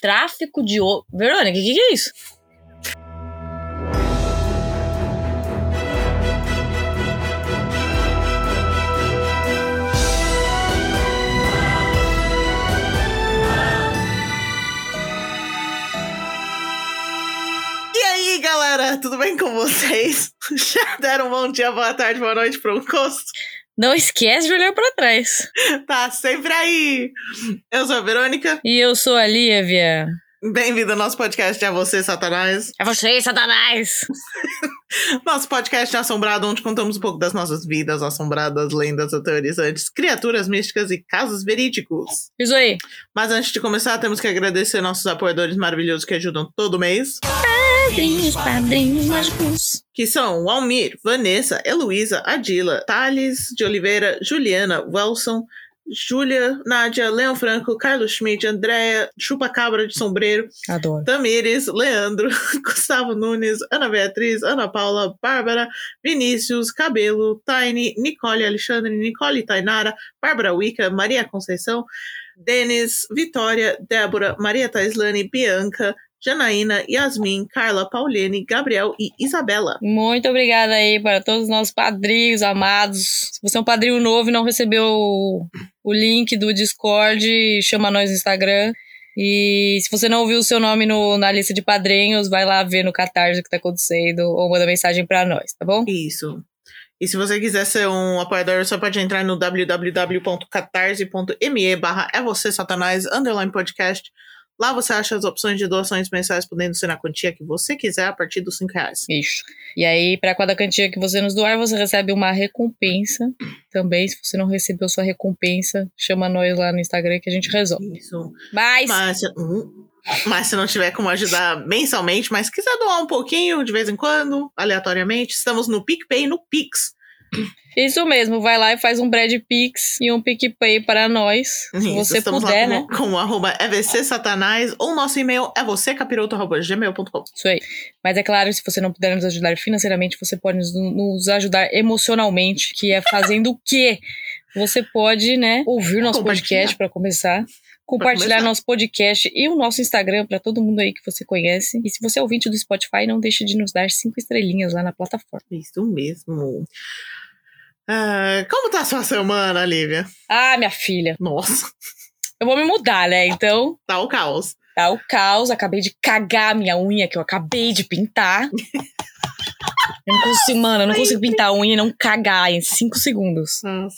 Tráfico de ouro. Verônica, o que, que é isso? Galera, tudo bem com vocês? Já deram um bom dia, boa tarde, boa noite pro encosto? Não esquece de olhar pra trás. Tá sempre aí! Eu sou a Verônica, E eu sou a Lívia. bem-vindo ao nosso podcast É Você, Satanás. É você, Satanás! Nosso podcast é assombrado, onde contamos um pouco das nossas vidas assombradas, lendas aterrorizantes, criaturas místicas e casos verídicos. Isso aí. Mas antes de começar, temos que agradecer nossos apoiadores maravilhosos que ajudam todo mês, Padrinhos, padrinhos mágicos. que são Almir, Vanessa, Heloísa, Adila, Thales de Oliveira, Juliana, Welson, Júlia, Nádia, Leão Franco, Carlos Schmidt, Andréia, Chupa-Cabra de Sombreiro, Adoro. Tamires, Leandro, Gustavo Nunes, Ana Beatriz, Ana Paula, Bárbara, Vinícius, Cabelo, Tiny, Nicole Alexandre, Nicole Tainara, Bárbara Wicca, Maria Conceição, Denis, Vitória, Débora, Maria Taislane, Bianca, Janaína, Yasmin, Carla, Pauline, Gabriel e Isabela. Muito obrigada aí para todos os nossos padrinhos amados. Se você é um padrinho novo e não recebeu o, o link do Discord, chama nós no Instagram. E se você não ouviu o seu nome no- na lista de padrinhos, vai lá ver no Catarse o que tá acontecendo ou manda mensagem para nós, tá bom? Isso. E se você quiser ser um apoiador, você pode entrar no www.catarse.me barra é você satanás underline podcast. Lá você acha as opções de doações mensais podendo ser na quantia que você quiser a partir dos 5 reais. Isso. E aí, para cada quantia que você nos doar, você recebe uma recompensa também. Se você não recebeu sua recompensa, chama nós lá no Instagram que a gente resolve. Isso. Mas, Mas, se- hum, mas se não tiver como ajudar mensalmente, mas quiser doar um pouquinho de vez em quando, aleatoriamente, estamos no PicPay e no Pix. Isso mesmo, vai lá e faz um Brad Pix e um PicPay para nós. Se Isso, você estamos puder, lá né? com, com o arroba EVC Satanás ou nosso e-mail é vocêcapiroto.gmail.com. Isso aí. Mas é claro, se você não puder nos ajudar financeiramente, você pode nos, nos ajudar emocionalmente, que é fazendo o quê? Você pode, né, ouvir nosso podcast para começar. Compartilhar nosso podcast e o nosso Instagram para todo mundo aí que você conhece. E se você é ouvinte do Spotify, não deixe de nos dar cinco estrelinhas lá na plataforma. Isso mesmo. Ah, como tá a sua semana, Lívia? Ah, minha filha, Nossa, eu vou me mudar, né? Então, tá o caos. tá o caos. Acabei de cagar a minha unha que eu acabei de pintar. Eu não consigo, mano, eu não consigo pintar a unha e não cagar em cinco segundos. Nossa.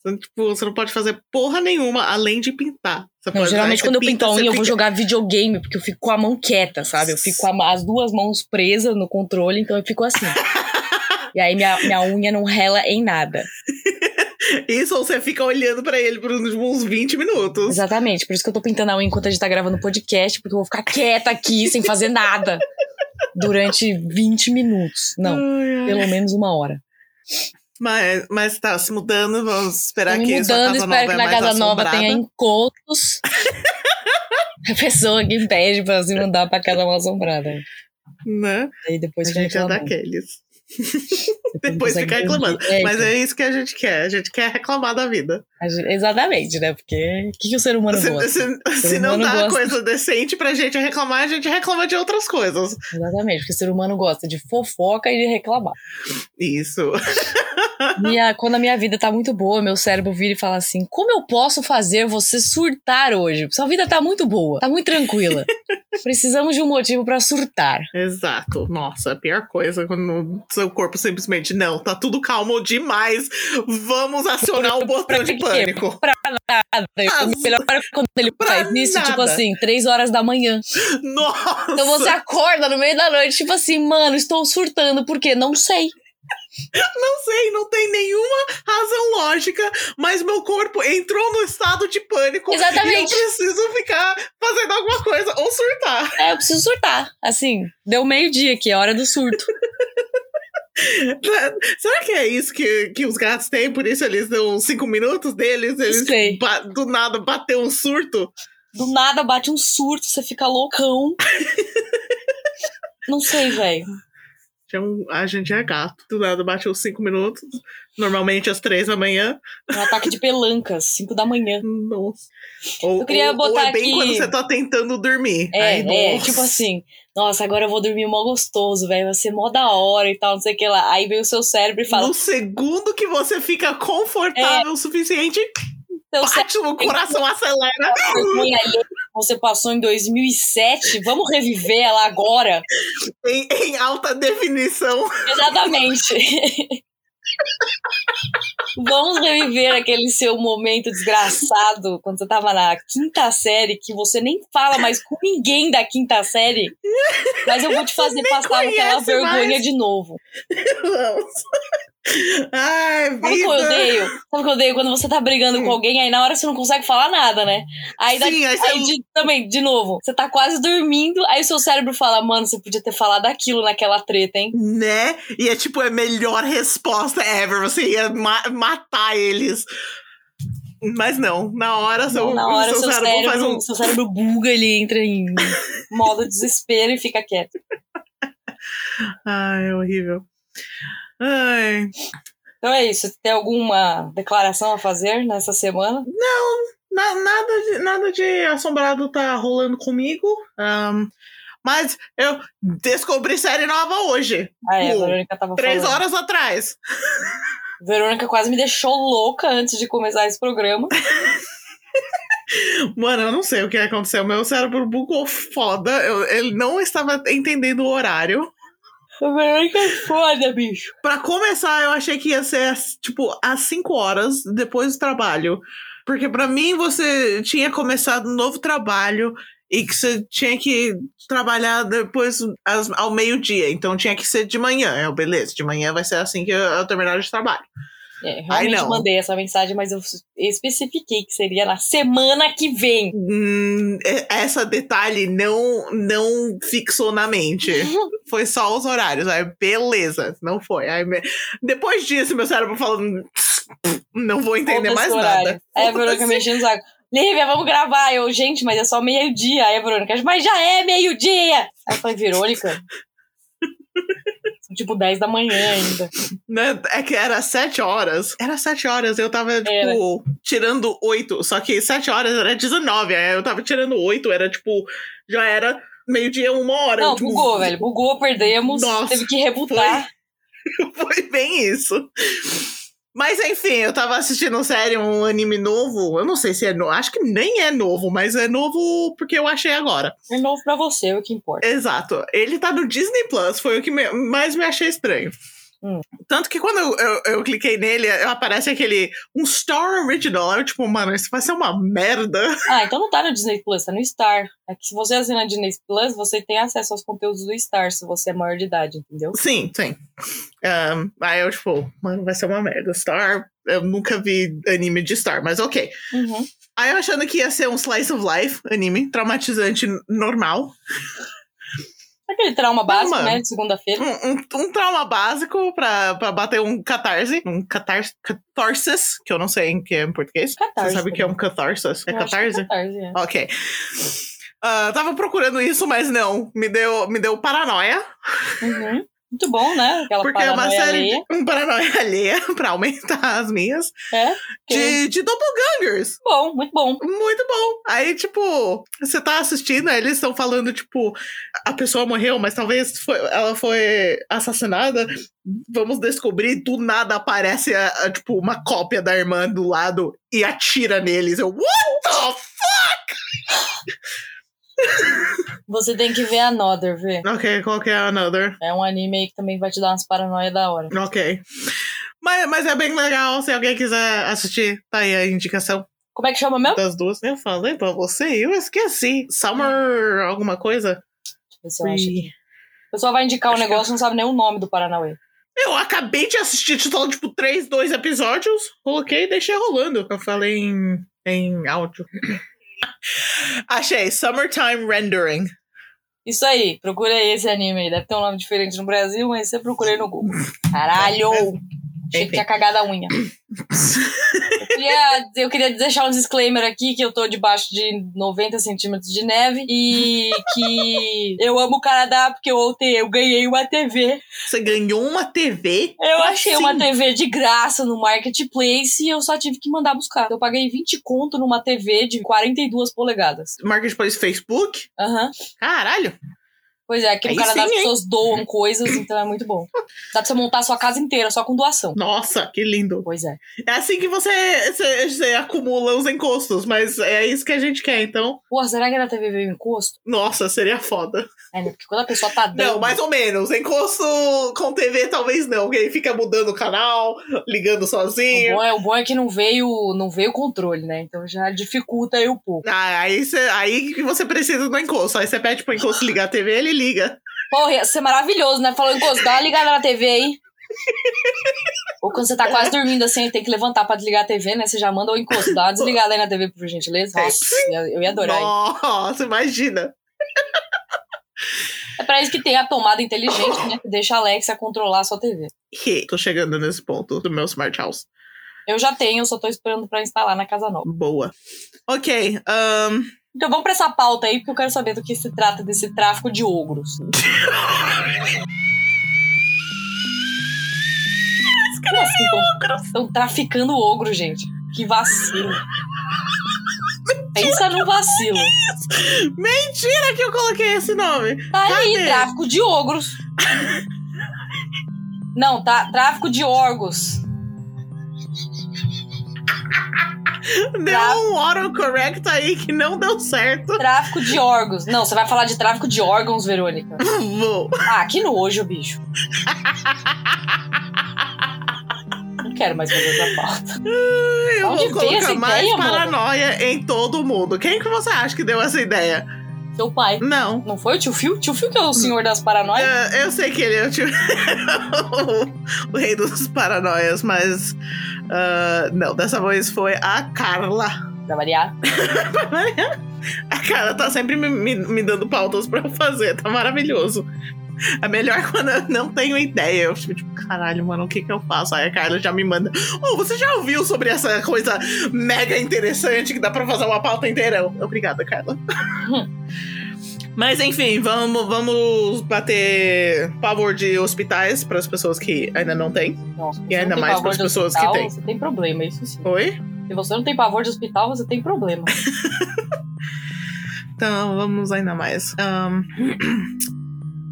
Então, Tipo, você não pode fazer porra nenhuma além de pintar. Não, geralmente quando eu pinta, pinto a unha, eu vou jogar videogame, porque eu fico com a mão quieta, sabe? Eu fico com a- as duas mãos presas no controle, então eu fico assim. e aí minha, minha unha não rela em nada. Isso, ou você fica olhando pra ele por uns, uns 20 minutos. Exatamente, por isso que eu tô pintando a unha enquanto a gente tá gravando o podcast, porque eu vou ficar quieta aqui, sem fazer nada. Durante 20 minutos. Não, Ai, ai. pelo menos uma hora. Mas, mas tá se mudando, vamos esperar que sua mudando, casa espero nova que é na mais casa nova assombrada. tenha encontros. a pessoa que pede pra se mudar pra casa mal assombrada. Né? Aí depois A gente é daqueles. não Depois consegue fica reclamando. É, Mas é isso que a gente quer. A gente quer reclamar da vida. Gente- Exatamente, né? Porque o que, que o ser humano Se, gosta? se- se não humano dá gosta. coisa decente pra gente reclamar, a gente reclama de outras coisas. Exatamente, porque o ser humano gosta de fofoca e de reclamar. Isso. Minha- quando a minha vida tá muito boa, meu cérebro vira e fala assim: como eu posso fazer você surtar hoje? Sua vida tá muito boa, tá muito tranquila. Precisamos de um motivo pra surtar. Exato. Nossa, a pior coisa quando seu corpo simplesmente não, tá tudo calmo demais. Vamos acionar o botão de pânico. Pra nada. Ah, O melhor é quando ele pra faz isso, nada. tipo assim, três horas da manhã. Nossa! Então você acorda no meio da noite, tipo assim, mano, estou surtando, por quê? Não sei. Não sei, não tem nenhuma razão lógica, mas meu corpo entrou no estado de pânico. Exatamente. E eu preciso ficar fazendo alguma coisa ou surtar. É, eu preciso surtar. Assim, deu meio-dia aqui, é hora do surto. Será que é isso que, que os gatos têm? Por isso eles dão cinco minutos deles? Eles sei. do nada bateu um surto? Do nada bate um surto, você fica loucão. Não sei, velho. Um, a gente é gato. Do nada bateu cinco minutos. Normalmente às três da manhã. Um ataque de pelancas, 5 da manhã. Nossa. Ou, Eu queria ou- ou botar é bem aqui- quando você tá tentando dormir. É, Aí, é, tipo assim, nossa, agora eu vou dormir mó gostoso, velho, vai ser mó da hora e tal, não sei o que lá. Aí vem o seu cérebro e fala, No segundo que você fica confortável É. o suficiente, cérebro bate o coração acelera. você passou em 2007, vamos reviver ela agora? Em, em alta definição. Exatamente. Vamos reviver aquele seu momento desgraçado quando você tava na quinta série, que você nem fala mais com ninguém da quinta série. Mas eu vou te fazer passar aquela vergonha mais. de novo. Vamos. Ai, Sabe o que eu odeio? Sabe o que eu odeio? Quando você tá brigando com alguém, aí na hora você não consegue falar nada, né? Aí, daqui, Sim, aí você- aí de- também, de novo, você tá quase dormindo, aí o seu cérebro fala, mano, você podia ter falado aquilo naquela treta, hein? Né? E é tipo a melhor resposta ever. Você ia ma- matar eles. Mas não, na hora, seu, Não, na hora seu, seu cérebro, cérebro, faz um. seu cérebro buga, ele entra em modo desespero e fica quieto. Ai, é horrível. Ai. Então é isso. Tem alguma declaração a fazer nessa semana? Na- nada, de, nada de assombrado tá rolando comigo. Ahn, mas eu descobri série nova hoje. Ah, é, a Verônica tava Três falando. horas atrás. Verônica quase me deixou louca antes de começar esse programa. Mano, eu não sei o que aconteceu. Meu cérebro bugou foda. Eu, ele não estava entendendo o horário. Verônica é foda, bicho. Pra começar, eu achei que ia ser, tipo, às 5 horas depois do trabalho. Porque pra mim você tinha começado um novo trabalho e que você tinha que trabalhar depois ao meio-dia. Então tinha que ser de manhã. Eu, beleza, de manhã vai ser assim que eu, eu terminar de trabalho. É, realmente não. mandei essa mensagem, mas eu especifiquei que seria na semana que vem. Hum, essa detalhe não, não fixou na mente. Foi só os horários. Aí, beleza, não foi. Aí, me- Depois disso, meu cérebro falando. Não vou entender Foda-se mais nada. Aí a Verônica Foda-se. me enchendo o saco. Lívia, vamos gravar. Eu, gente, mas é só meio-dia. Aí a Verônica, mas já é meio-dia. Aí eu falei, Verônica. Tipo 10 da manhã ainda. Né? É que era sete horas. Era sete horas, eu tava, tipo, Era. tirando oito. Só que sete horas era 19. Aí eu tava tirando oito, era tipo. Já era meio-dia, uma hora. Não, tipo, bugou, velho. Bugou, perdemos. Nossa, teve que rebutar. Foi bem isso. Mas enfim, eu tava assistindo série, um anime novo. Eu não sei se é novo. Acho que nem é novo, mas é novo porque eu achei agora. É novo pra você, é o que importa. Exato. Ele tá no Disney Plus, foi o que me- mais me achei estranho. Hum. Tanto que quando eu, eu, eu cliquei nele, aparece aquele. Um Star Original. Eu, tipo, mano, isso vai ser uma merda. Ah, então não tá no Disney Plus, tá no Star. É que se você assinar Disney Plus, você tem acesso aos conteúdos do Star, se você é maior de idade, entendeu? Sim, sim. Um, aí eu, tipo, mano, vai ser uma merda. Star. Eu nunca vi anime de Star, mas ok. Uhum. Aí eu achando que ia ser um slice of life anime, traumatizante normal. Aquele trauma básico, né, de segunda-feira. Um, um- um trauma básico pra, pra bater um catarse. Um catar catharsis, que eu não sei em que é em português. Catarse Você sabe o que é um catharsis? É Eu acho que catarse? catarse, é. Ok. Ah, tava procurando isso, mas não. Me deu, me deu paranoia. Uhum. Muito bom, né? Aquela porque é uma série alheia. de um paranoia alheia pra aumentar as minhas. É, que- De, de doppelgangers. bom, muito bom. Muito bom. Aí, tipo, você tá assistindo, aí eles estão falando, tipo, a pessoa morreu, mas talvez foi- ela foi assassinada. Vamos descobrir, do nada aparece, a- a, tipo, uma cópia da irmã do lado e atira neles. Eu, what the fuck? Você tem que ver Another, vê. Ok, qual que é another? É um anime aí que também vai te dar umas paranoia da hora. Ok. Mas, mas é bem legal, se alguém quiser assistir, tá aí a indicação Como é que chama mesmo? das duas. Eu falei pra você, eu esqueci. Summer alguma coisa? Deixa eu ver se eu acho aqui. O pessoal vai indicar um Acho que negócio e não sabe nem o nome do Paranauê. Eu acabei de assistir, só, tipo, três, dois episódios, coloquei e deixei rolando. Eu falei em, em áudio. Achei, Summertime Rendering. Isso aí, procura esse anime aí. Deve ter um nome diferente no Brasil, mas você procura aí no Google. Caralho! Achei que tinha cagado a unha. eu, queria, eu queria deixar um disclaimer aqui que eu tô debaixo de 90 centímetros de neve e que eu amo o Canadá porque ontem eu ganhei uma TV. Você ganhou uma TV? Eu achei assim? uma TV de graça no Marketplace e eu só tive que mandar buscar. Eu paguei 20 conto numa TV de 42 polegadas. Marketplace Facebook? Aham. Caralho. Pois é, aqui no Aí Canadá sim, as hein? pessoas doam coisas, então é muito bom. Dá pra você montar a sua casa inteira só com doação. Nossa, que lindo. Pois é. É assim que você, você, você acumula os encostos, mas é isso que a gente quer, então. Pô, será que na TV veio encosto? Nossa, seria foda. É, né? Porque quando a pessoa tá dando. Não, mais ou menos. Encosto com TV talvez não, que aí fica mudando o canal, ligando O sozinho. bom, é, o bom é que não veio não veio controle, né? Então já dificulta aí um pouco. Ah, aí, você, aí que você precisa do encosto. Aí você pede pro encosto ligar a TV, ele liga. Porra, ia ser maravilhoso, né? Falou encosto, dá uma ligada na TV aí. Ou quando você tá quase dormindo assim, tem que levantar pra desligar a TV, né? Você já manda o encosto, dá uma desligada aí na TV, por gentileza. Nossa, eu ia adorar. Nossa, imagina. É pra isso que tem a tomada inteligente, né? Que deixa a Alexa controlar a sua TV. Tô chegando nesse ponto do meu smart house. Eu já tenho, só tô esperando pra instalar na casa nova. Boa. Ok. ahn, Então vamos pra essa pauta aí, porque eu quero saber do que se trata desse tráfico de ogros. Como assim? Estão traficando ogro, gente. Que vacilo. Pensa no vacilo. Mentira que eu coloquei esse nome. Tá aí, Cadê? tráfico de ogros. Não, tá. Tráfico de órgãos. Deu um autocorrect aí que não deu certo. Tráfico de órgãos. Não, você vai falar de tráfico de órgãos, Verônica. Vou. Ah, que nojo, bicho. Não quero mais fazer essa pauta. Eu Onde vou colocar essa mais ideia, mano? paranoia em todo mundo. Quem que você acha que deu essa ideia? Seu pai. Não. Não foi o tio Fio? Tio Fio que é o senhor das paranoias? É, eu sei que ele é o, tio... o rei dos paranoias, mas. ah, não, dessa vez foi a Carla. Pra variar. A Carla tá sempre me, me, me dando pautas pra eu fazer, tá maravilhoso. É melhor quando eu não tenho ideia. Eu fico tipo, caralho, mano, o que que eu faço? Aí a Carla já me manda. Oh, você já ouviu sobre essa coisa mega interessante que dá pra fazer uma pauta inteira? Obrigada, Carla. Mas enfim, vamos, vamos bater pavor de hospitais para as pessoas que ainda não têm. Nossa, E ainda mais pras pessoas que têm. Você tem problema, isso sim. Oi? Se você não tem pavor de hospital, você tem problema. Então vamos ainda mais. Ahn,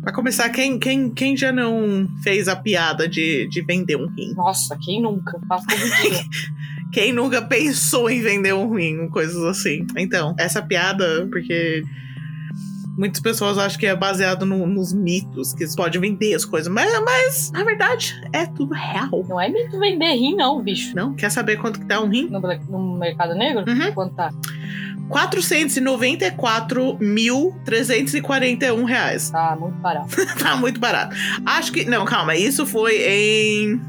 Pra começar, quem, quem, quem já não fez a piada de, de vender um rim? Nossa, quem nunca? Todo dia. Quem nunca pensou em vender um rim? Coisas assim. Então, essa piada, porque muitas pessoas acham que é baseado no- nos mitos, que pode vender as coisas, mas, mas na verdade é tudo real. Não é mito vender rim, não, bicho. Não? Quer saber quanto que tá um rim? No, no mercado negro? Uhum. Quanto tá? 494.341 reais. Tá muito barato. tá muito barato. Acho que. Não, calma. Isso foi em.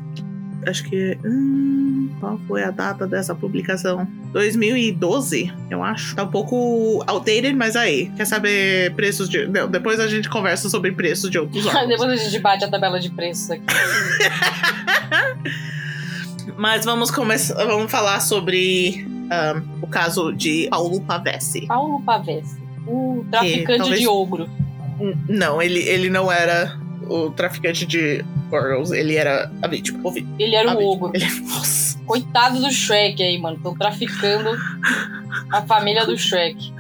Acho que. Hum, qual foi a data dessa publicação? 2012, eu acho. Tá um pouco outdated, mas aí. Quer saber preços de. Não, depois a gente conversa sobre preços de outros órgãos. Depois a gente bate a tabela de preços aqui. mas vamos começar. Vamos falar sobre ah, o caso de Paulo Pavese. Paulo Pavese, o traficante talvez- de ogro. Não, ele, ele não era o traficante de órgãos, ele era a vítima. O vi- Ele era um vítima. ogro. Ele, nossa. Coitado do Shrek aí, mano. Estão traficando a família do Shrek.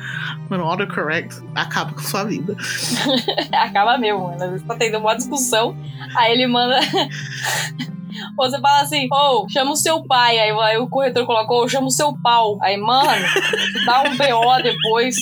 Mano, autocorrect acaba com sua vida. Acaba mesmo, mano. Às vezes tá tendo uma discussão, aí ele manda. Ou você fala assim, ô, chama o seu pai. Aí, aí o corretor colocou, chama o seu pau. Aí, mano, dá um BO depois.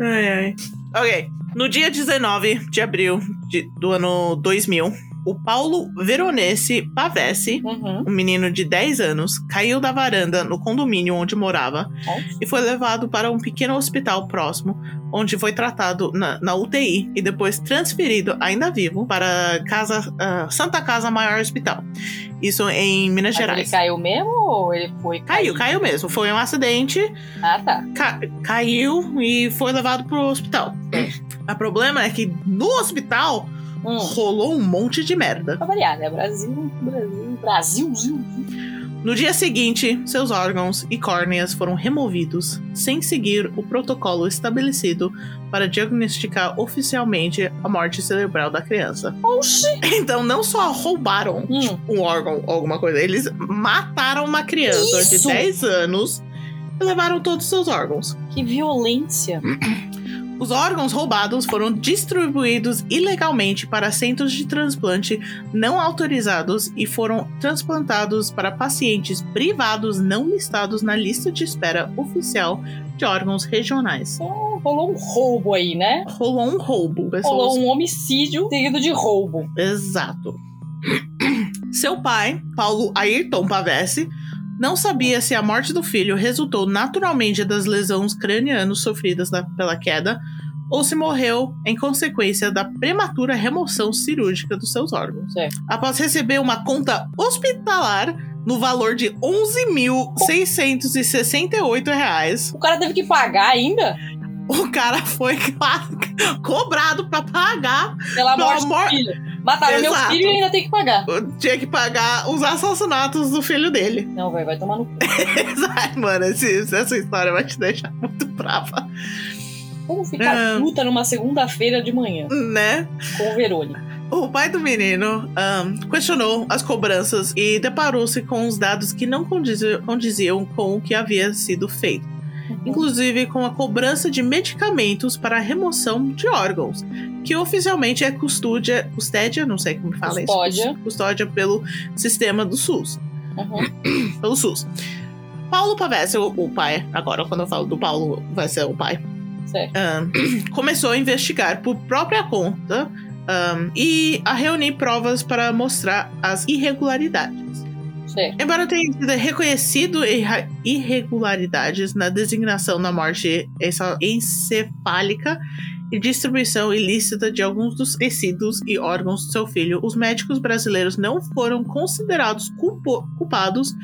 Ai, ai. Ok. No dia 19 de abril de- do ano 2000, o Paulo Veronese Pavese, Uhum. um menino de 10 anos, caiu da varanda no condomínio onde morava Nossa. e foi levado para um pequeno hospital próximo, onde foi tratado na, na UTI e depois transferido, ainda vivo, para casa, ah, Santa Casa Maior Hospital. Isso em Minas Mas ele Gerais. caiu mesmo ou ele foi? Caiu, caiu mesmo. Foi um acidente Ah, tá. ca- caiu e foi levado pro hospital. O problema é que no hospital Hum. rolou um monte de merda. Pra variar, né? Brasil, Brasil, Brasilzinho. No dia seguinte, seus órgãos e córneas foram removidos, sem seguir o protocolo estabelecido para diagnosticar oficialmente a morte cerebral da criança. Oxi! Então, não só roubaram Hum. um órgão ou alguma coisa, eles mataram uma criança Isso! de 10 anos e levaram todos os seus órgãos. Que violência. Os órgãos roubados foram distribuídos ilegalmente para centros de transplante não autorizados e foram transplantados para pacientes privados não listados na lista de espera oficial de órgãos regionais. Então, rolou um roubo aí, né? Rolou um roubo. Pessoas... Rolou um homicídio seguido de roubo. Exato. Seu pai, Paulo Ayrton Pavese, não sabia se a morte do filho resultou naturalmente das lesões cranianas sofridas na- pela queda ou se morreu em consequência da prematura remoção cirúrgica dos seus órgãos. Após receber uma conta hospitalar no valor de 11.668 reais, O cara teve que pagar ainda o cara foi cobrado para pagar pela morte do filho. Mataram meu Exato. filho e ainda tem que pagar. tinha que pagar os assassinatos do filho dele. Não, velho, vai tomar no cu. Ai, mano, esse- essa história vai te deixar muito brava, Como ficar Ah. puta numa segunda-feira de manhã né? com o Verônica? O pai do menino ahn, questionou as cobranças e deparou-se com os dados que não condiziam com o que havia sido feito, inclusive com a cobrança de medicamentos para a remoção de órgãos, que oficialmente é custódia, custédia, não sei como fala Custódia. isso, custódia pelo sistema do SUS. Uhum. pelo SUS. Paulo Pavese, o, o pai, agora quando eu falo do Paulo, vai ser o pai, Certo. ahn, começou a investigar por própria conta ahn, e a reunir provas para mostrar as irregularidades. Certo. Embora tenha sido reconhecido irregularidades na designação da morte encefálica e distribuição ilícita de alguns dos tecidos e órgãos do seu filho, os médicos brasileiros não foram considerados culpo- culpados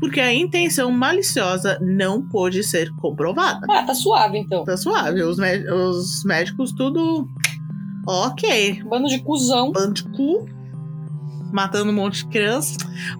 porque a intenção maliciosa não pôde ser comprovada. Ah, tá suave então. Tá suave, os, os médicos tudo ok, Bando de cuzão. bando de cu, matando um monte de criança.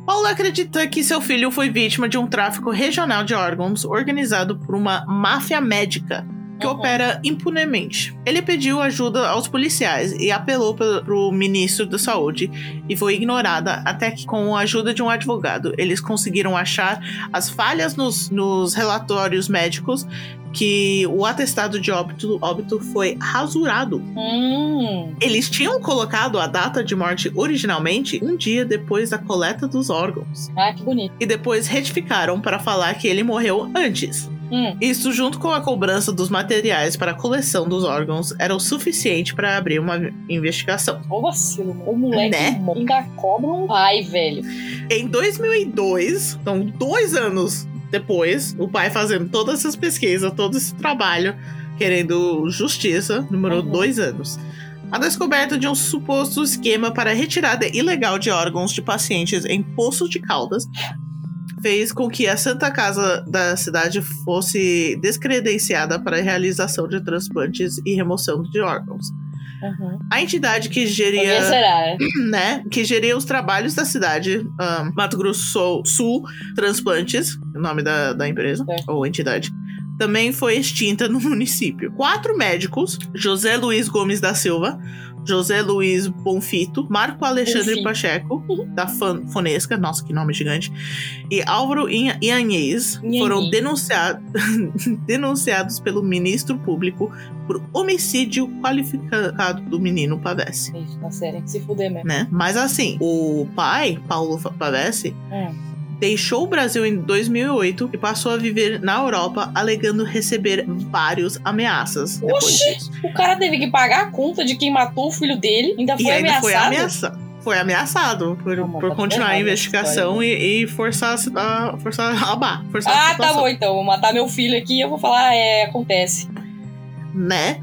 Paulo acredita que seu filho foi vítima de um tráfico regional de órgãos organizado por uma máfia médica que Uhum. opera impunemente. Ele pediu ajuda aos policiais e apelou para o ministro da Saúde e foi ignorada até que, com a ajuda de um advogado, eles conseguiram achar as falhas nos, nos relatórios médicos que o atestado de óbito, óbito foi rasurado. Hum. Eles tinham colocado a data de morte originalmente um dia depois da coleta dos órgãos. Ah, que bonito. E depois retificaram para falar que ele morreu antes. Hum. Isso, junto com a cobrança dos materiais para a coleção dos órgãos, era o suficiente para abrir uma investigação. Ô vacilo. O moleque Né? ainda cobra um pai, velho. Em 2002, então dois anos depois, o pai fazendo todas essas pesquisas, todo esse trabalho, querendo justiça, demorou Uhum. dois anos. A descoberta de um suposto esquema para retirada ilegal de órgãos de pacientes em Poços de Caldas fez com que a Santa Casa da cidade fosse descredenciada para a realização de transplantes e remoção de órgãos. Uhum. A entidade que geria será, né? que geria os trabalhos da cidade, ahn, Mato Grosso Sul, Transplantes, o nome da, da empresa, É. ou entidade, também foi extinta no município. Quatro médicos, José Luiz Gomes da Silva, José Luiz Bonfito, Marco Alexandre. Pacheco, da Fan- Fonesca, nossa, que nome gigante, e Álvaro Ianhez Inhanhês. foram denunciados, denunciados pelo ministro público por homicídio qualificado do menino Pavese Isso, na série. Se fuder mesmo. né? Mas assim, o pai, Paulo Pavese, Hum. Deixou o Brasil em 2008 e passou a viver na Europa, alegando receber várias ameaças depois Oxi! O cara teve que pagar a conta de quem matou o filho dele. Ainda foi E ainda ameaçado. foi ameaçado. Foi ameaçado por, mas por tá continuar a investigação e, e forçar a, forçar a barra, forçar a Ah, tá bom então. Vou matar meu filho aqui e eu vou falar, é, acontece. né?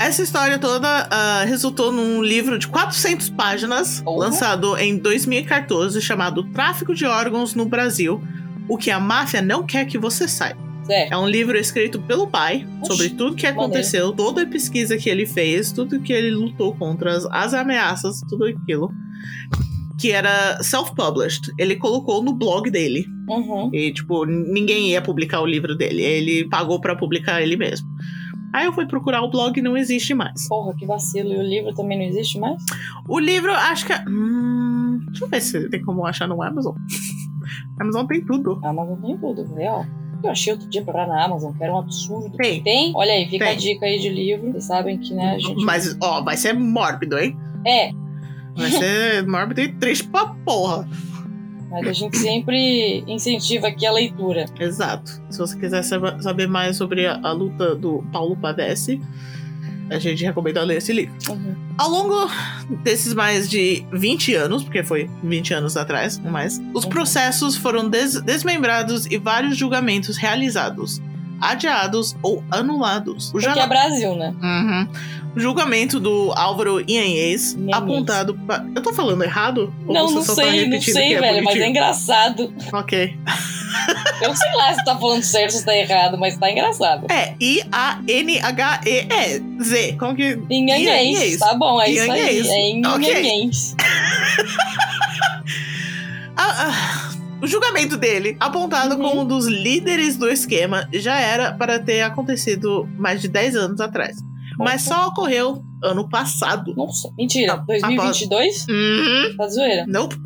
Essa história toda ah, resultou num livro de 400 páginas, Porra. lançado em 2014, chamado Tráfico de Órgãos no Brasil, o que a máfia não quer que você saiba. Certo. É um livro escrito pelo pai sobre Oxi, tudo que aconteceu, toda a pesquisa que ele fez, tudo que ele lutou contra, as, as ameaças, tudo aquilo. Que era self-published. Ele colocou no blog dele. Uhum. E, tipo, ninguém ia publicar o livro dele. Ele pagou pra publicar ele mesmo. Aí eu fui procurar o blog e não existe mais. Porra, que vacilo. E o livro também não existe mais? O livro, acho que. é- Hum, deixa eu ver se tem como achar no Amazon. Amazon tem tudo. Amazon tem tudo, real. Eu achei outro dia pra na Amazon, que era um absurdo. Tem. Tem? Olha aí, fica Tem. a dica aí de livro. Vocês sabem que, né, a gente. Mas, ó, vai ser mórbido, hein? É, Vai ser mórbido e triste pra porra. Mas a gente sempre incentiva aqui a leitura. Exato. Se você quiser sab- saber mais sobre a, a luta do Paulo Pavese, a gente recomenda ler esse livro. Uhum. Ao longo desses mais de 20 anos, porque foi 20 anos atrás, não mais, os Uhum. processos foram des- desmembrados e vários julgamentos realizados, adiados ou anulados. O jala- é Brasil, né? Uhum. O julgamento do Álvaro Inhanhês, apontado para. Eu tô falando errado? Ou não, não tá sei, não sei, é velho, mas é engraçado. Ok. Eu sei lá se tá falando certo, se tá errado, mas tá engraçado. É, I-A-N-H-E-Z. Como que. Inhanhês, tá bom, é isso aí. É. Inhanhês. Ah, ah, o julgamento dele, apontado Uhum. como um dos líderes do esquema, já era para ter acontecido mais de 10 anos atrás. Mas só ocorreu ano passado. Nossa, mentira. Ah, 2022? Uhum. Tá zoeira. Nope.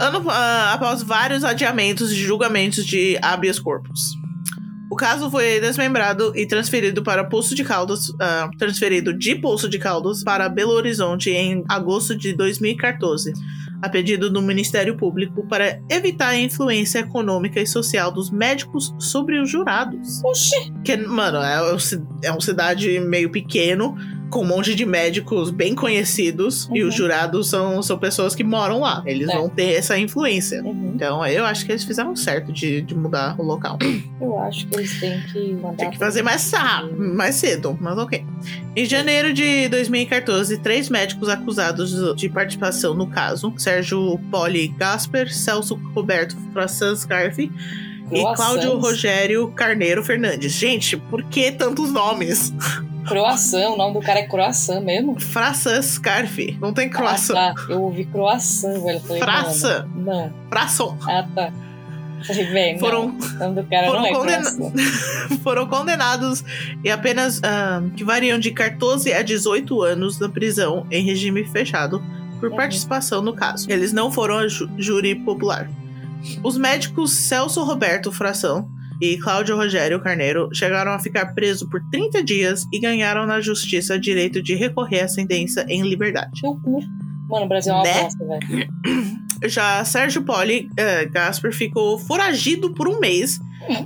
Ano, ah, após vários adiamentos de julgamentos de habeas corpus. O caso foi desmembrado e transferido para Poço de Caldas, ah, transferido de Poço de Caldas para Belo Horizonte em agosto de 2014, a pedido do Ministério Público para evitar a influência econômica e social dos médicos sobre os jurados. Oxi. Que, mano, é, um é uma cidade meio pequeno, com um monte de médicos bem conhecidos, e Uhum. os jurados são, são pessoas que moram lá. Eles É. vão ter essa influência. Uhum. Então, eu acho que eles fizeram certo de, de mudar o local. Eu acho que eles têm que mandar. Tem que fazer mais, sa- mais cedo, mas ok. Em janeiro de 2014, três médicos acusados de participação no caso, Sérgio Poli Gasper, Celso Roberto Frassan E. Cláudio Rogério Carneiro Fernandes. Gente, por que tantos nomes? Croissant, o nome do cara é croissant mesmo? Frassan Scarfi. Não tem croissant. Ah, tá. Eu ouvi croissant, velho. Falei, mano, Não. Frasson. Ah, tá. Velho, Foram, não. Foram não é condena- foram condenados e apenas ah, que variam de 14 a 18 anos na prisão em regime fechado por Uhum. participação no caso. Eles não foram a júri popular. Os médicos Celso Roberto Fração e Cláudio Rogério Carneiro chegaram a ficar presos por 30 dias e ganharam na justiça direito de recorrer à sentença em liberdade. Mano, o Brasil é uma Né? bosta, velho. Já Sérgio Poli eh, Gasper ficou foragido por um mês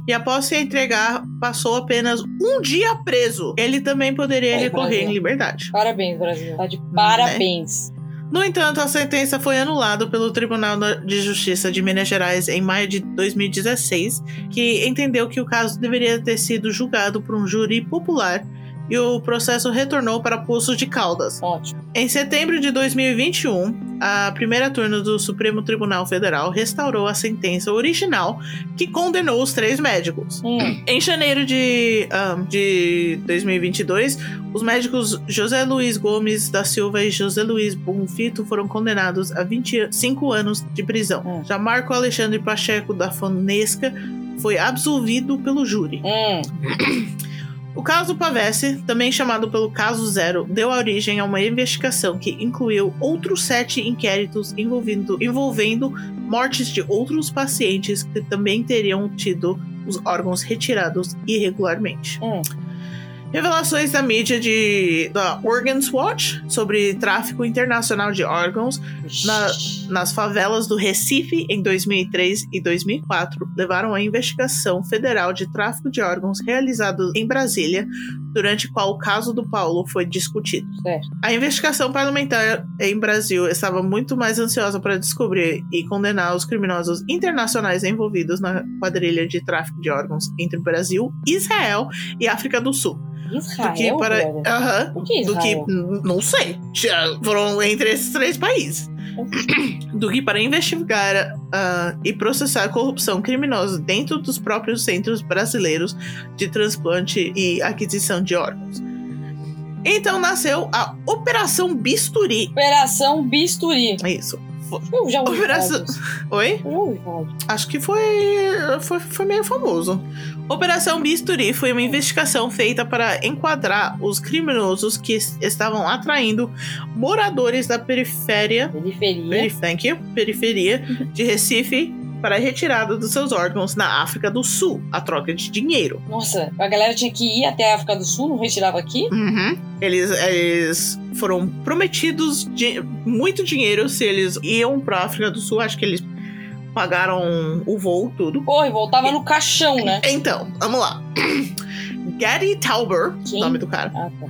e após se entregar passou apenas um dia preso. Ele também poderia Aí, recorrer Brasil. em liberdade. Parabéns, Brasil. Tá de Né? No entanto, a sentença foi anulada pelo Tribunal de Justiça de Minas Gerais em maio de 2016, que entendeu que o caso deveria ter sido julgado por um júri popular e o processo retornou para Poços de Caldas. Ótimo. Em setembro de 2021, a primeira turma do Supremo Tribunal Federal restaurou a sentença original que condenou os três médicos. Hum, Em janeiro de, ah, de 2022, os médicos José Luiz Gomes da Silva e José Luiz Bonfito foram condenados a 25 anos de prisão. Hum. Já Marco Alexandre Pacheco da Fonesca foi absolvido pelo júri. hum. O caso Pavese, também chamado pelo Caso Zero, deu origem a uma investigação que incluiu outros sete inquéritos envolvendo, envolvendo mortes de outros pacientes que também teriam tido os órgãos retirados irregularmente. Hum. Revelações da mídia de, da Organs Watch sobre tráfico internacional de órgãos Na- nas favelas do Recife em 2003 e 2004 levaram à investigação federal de tráfico de órgãos realizado em Brasília, durante qual o caso do Paulo foi discutido. Certo. A investigação parlamentar em Brasil estava muito mais ansiosa para descobrir e condenar os criminosos internacionais envolvidos na quadrilha de tráfico de órgãos entre Brasil, Israel e África do Sul. Israel, do que para? Aham, Por que do que não sei, Já foram entre esses três países. do que para investigar uh, e processar corrupção criminosa dentro dos próprios centros brasileiros de transplante e aquisição de órgãos. Então nasceu a Operação Bisturi. Operação Bisturi. Isso. Eu já ouvi Operação... Oi? Eu já ouvi falar. Acho que foi, foi, foi meio famoso. Operação Bisturi foi uma investigação feita para enquadrar os criminosos que estavam atraindo moradores da periferia. Periferia. Peri, thank you, periferia de Recife para a retirada dos seus órgãos na África do Sul, a troca de dinheiro. Nossa, a galera tinha que ir até a África do Sul, não retirava aqui? Uhum. Eles, eles foram prometidos de, muito dinheiro se eles iam para a África do Sul. Acho que eles pagaram o voo, tudo. Pô, e voltava no caixão, né? Então, vamos lá. Gary Tauber, Quem? nome do cara, Ah, tá.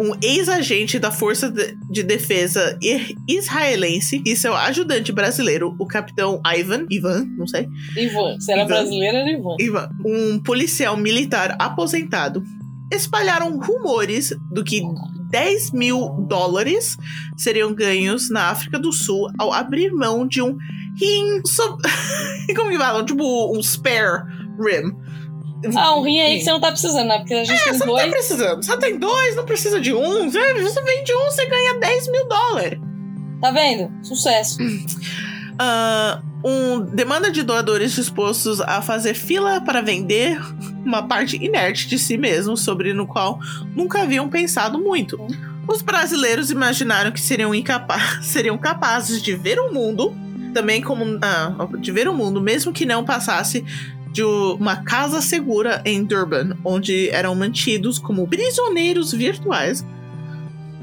Um ex-agente da Força de de Defesa israelense e seu ajudante brasileiro, o capitão Ivan, Ivan, não sei, Ivan. Se era Ivan. brasileiro, era Ivan. Ivan, um policial militar aposentado, espalharam rumores do que 10 mil dólares seriam ganhos na África do Sul ao abrir mão de um rim. So... Como que falam? Tipo, um spare rim. Ah, um rim aí que você não tá precisando, né? Porque a gente É, tem você não tá dois. precisando. Você tem dois, não precisa de um. Você você vende um, você ganha 10 mil dólares. Tá vendo? Sucesso. Ah, um, demanda de doadores dispostos a fazer fila para vender uma parte inerte de si mesmos, sobre no qual nunca haviam pensado muito. Os brasileiros imaginaram que seriam, seriam capazes de ver o mundo, também como ah, de ver o mundo, mesmo que não passasse de uma casa segura em Durban, onde eram mantidos como prisioneiros virtuais.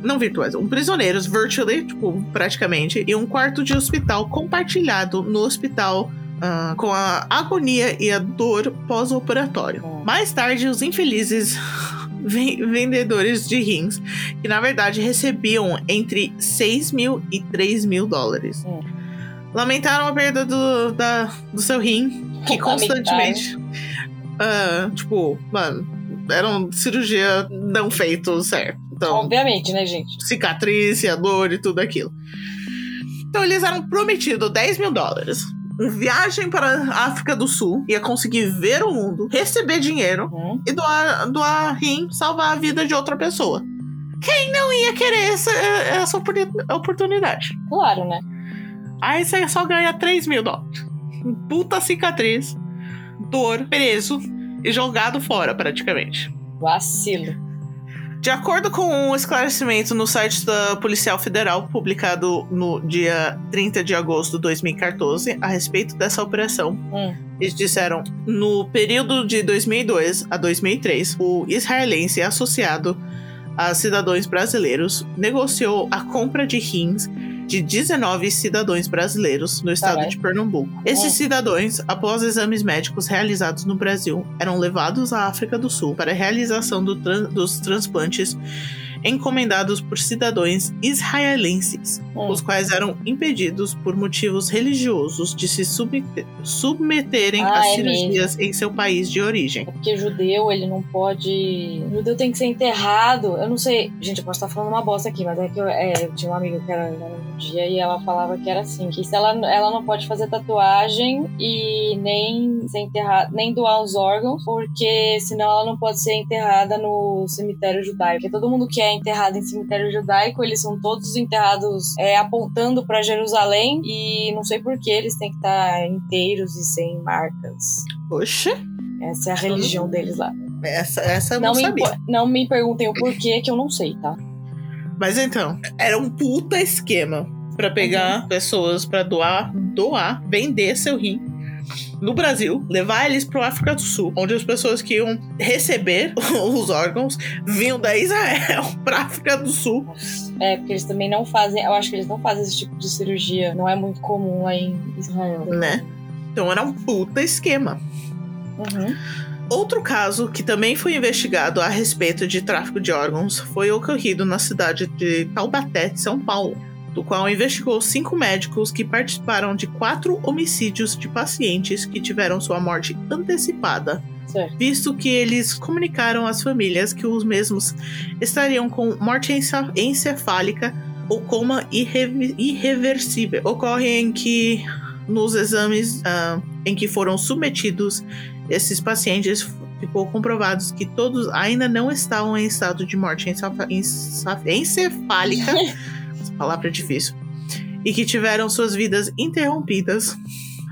Não virtuais, um prisioneiros virtually, tipo, praticamente, e um quarto de hospital compartilhado no hospital ah, com a agonia e a dor pós-operatório. Mais tarde, os infelizes ven- vendedores de rins, que na verdade recebiam entre 6 mil e 3 mil dólares. Lamentaram a perda do, da, do seu rim, que constantemente. ah, tipo, mano, era uma cirurgia não feito certo. Então, Obviamente, né, gente? cicatriz, e a dor e tudo aquilo. Então eles eram prometidos 10 mil dólares. Uma viagem para a África do Sul, ia conseguir ver o mundo, receber dinheiro Hum. e doar, doar rim, salvar a vida de outra pessoa. Quem não ia querer essa, essa oportuni- oportunidade? Claro, né? Aí você só ganha 3 mil dólares. Puta cicatriz, dor, preso e jogado fora, praticamente. Vacilo. De acordo com um esclarecimento no site da Policial Federal, publicado no dia 30 de agosto de 2014, a respeito dessa operação, Hum. eles disseram: no período de 2002 a 2003, o israelense associado a cidadãos brasileiros negociou a compra de rins de 19 cidadãos brasileiros no estado Caralho. de Pernambuco. Esses Hum. cidadãos, após exames médicos realizados no Brasil, eram levados à África do Sul para a realização do tran- dos transplantes encomendados por cidadãos israelenses, Hum. os quais eram impedidos por motivos religiosos de se submeter- submeterem Ah, às é cirurgias em seu país de origem. É porque judeu, ele não pode. Judeu tem que ser enterrado. Eu não sei. Gente, eu posso estar falando uma bosta aqui, mas é que eu, é, eu tinha uma amiga que era, era judia e ela falava que era assim: que se ela, ela não pode fazer tatuagem e nem ser enterrada, nem doar os órgãos, porque senão ela não pode ser enterrada no cemitério judaico. Porque todo mundo que é enterrado em cemitério judaico, eles são todos enterrados é, apontando para Jerusalém e não sei por que eles têm que estar inteiros e sem marcas. Oxe, Essa é a religião deles lá. essa, essa eu Não não, me, sabia. não me perguntem o porquê, que eu não sei, tá? Mas então, era um puta esquema pra pegar Uhum. pessoas pra doar, doar, vender seu rim no Brasil, levar eles pro África do Sul, onde as pessoas que iam receber os órgãos vinham da Israel pra África do Sul. É, porque eles também não fazem. Eu acho que eles não fazem esse tipo de cirurgia. Não é muito comum lá em Israel. Né? Então era um puta esquema. Uhum. Outro caso que também foi investigado a respeito de tráfico de órgãos foi ocorrido na cidade de Taubaté, São Paulo, do qual investigou cinco médicos que participaram de quatro homicídios de pacientes que tiveram sua morte antecipada, Certo. visto que eles comunicaram às famílias que os mesmos estariam com morte encefálica ou coma irre irreversível. Ocorre em que, nos exames uh, em que foram submetidos esses pacientes, ficou comprovados que todos ainda não estavam em estado de morte encefálica. Palavra é difícil. E que tiveram suas vidas interrompidas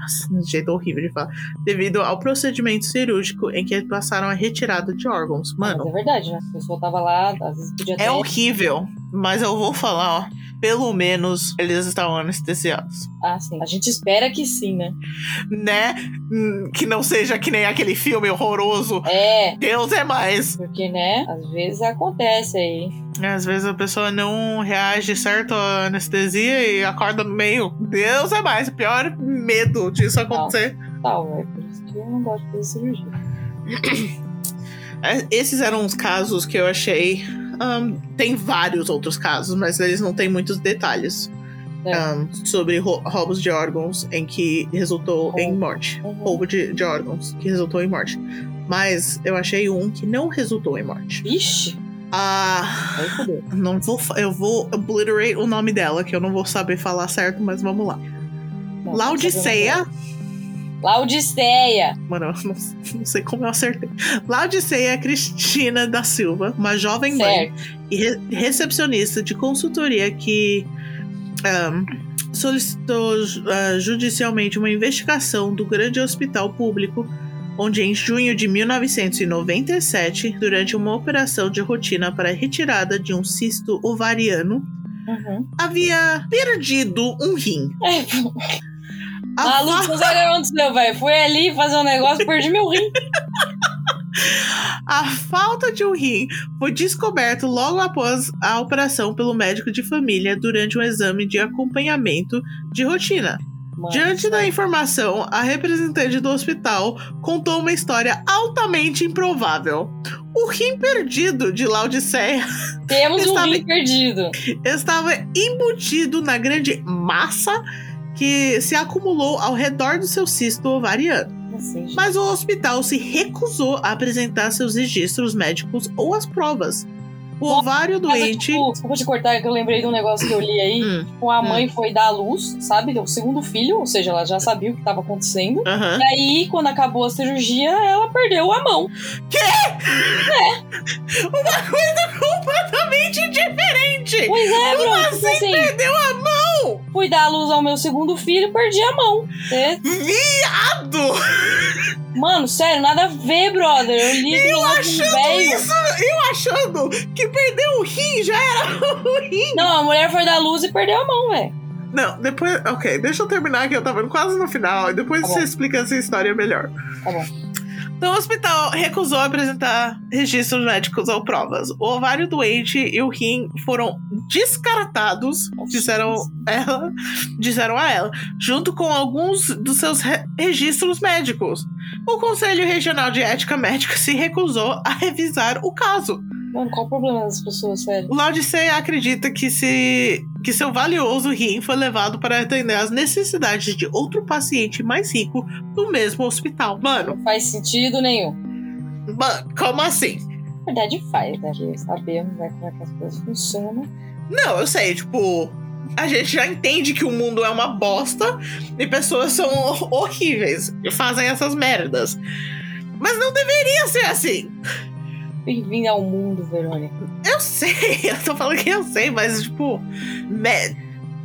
nossa, um jeito horrível de falar. Devido ao procedimento cirúrgico em que passaram a retirada de órgãos. Mano. Mas é verdade, né? A pessoa tava lá, às vezes podia É horrível, mas eu vou falar, ó pelo menos eles estavam anestesiados. Ah, sim. A gente espera que sim, né? Né? Hum, que não seja que nem aquele filme horroroso. É. Deus é mais. Porque, né? Às vezes acontece aí. Às vezes a pessoa não reage certo à anestesia e acorda no meio. Deus é mais. Pior medo disso acontecer. Tal, é por isso que eu não gosto de fazer cirurgia. É, esses eram os casos que eu achei um, tem vários outros casos, mas eles não têm muitos detalhes é. um, sobre roubos de órgãos em que resultou em morte. Uhum. Roubo de, de, órgãos que resultou em morte. Mas eu achei um que não resultou em morte. Ixi! Ah, não vou, eu vou obliterate o nome dela, que eu não vou saber falar certo, mas vamos lá. Não, Laudiceia Laudiceia. Mano, eu não, não, sei como eu acertei. Laudiceia Cristina da Silva, uma jovem certo. mãe e re recepcionista de consultoria que um, solicitou uh, judicialmente uma investigação do grande hospital público, onde em junho de 1997, durante uma operação de rotina para retirada de um cisto ovariano, uhum. havia perdido um rim. Maluco, não sabe o que aconteceu, velho. Fui ali fazer um negócio, perdi meu rim. A falta de um rim foi descoberto logo após a operação pelo médico de família durante um exame de acompanhamento de rotina. Mano, Diante da informação, a representante do hospital contou uma história altamente improvável. O rim perdido de Laodiceia. Temos estava, um rim perdido. Estava embutido na grande massa que se acumulou ao redor do seu cisto ovariano. Mas o hospital se recusou a apresentar seus registros médicos ou as provas. O ovário doente. Tipo, desculpa te cortar, que eu lembrei de um negócio que eu li aí. Hum, tipo, a mãe hum. foi dar à luz, sabe? O segundo filho, ou seja, ela já sabia o que estava acontecendo. E aí, quando acabou a cirurgia, ela perdeu a mão. Quê? É. Uma coisa completamente diferente! Pois é, Como bro. Tipo assim, assim, perdeu a mão? Fui dar à luz ao meu segundo filho, perdi a mão. É. Viado! Mano, sério, nada a ver, brother. Eu li eu achando isso, eu achando que perdeu o rim, já era o rim. Não, a mulher foi dar luz e perdeu a mão, velho. Não, depois. Ok, deixa eu terminar que eu tava quase no final e depois tá você explica essa história melhor. Tá bom. Então, o hospital recusou apresentar registros médicos ou provas. O ovário doente e o rim foram descartados, disseram ela, disseram a ela, junto com alguns dos seus re registros médicos. O Conselho Regional de Ética Médica se recusou a revisar o caso. Mano, qual o problema das pessoas, sério? O Laodiceia acredita que, se, que seu valioso rim foi levado para atender as necessidades de outro paciente mais rico do mesmo hospital. Mano. Não faz sentido nenhum. Mano, como assim? Na verdade faz, né? Sabemos né, como é que as coisas funcionam. Não, eu sei, tipo, a gente já entende que o mundo é uma bosta e pessoas são horríveis e fazem essas merdas. Mas não deveria ser assim. Bem-vindo ao mundo, Verônica. Eu sei, eu tô falando que eu sei, mas, tipo,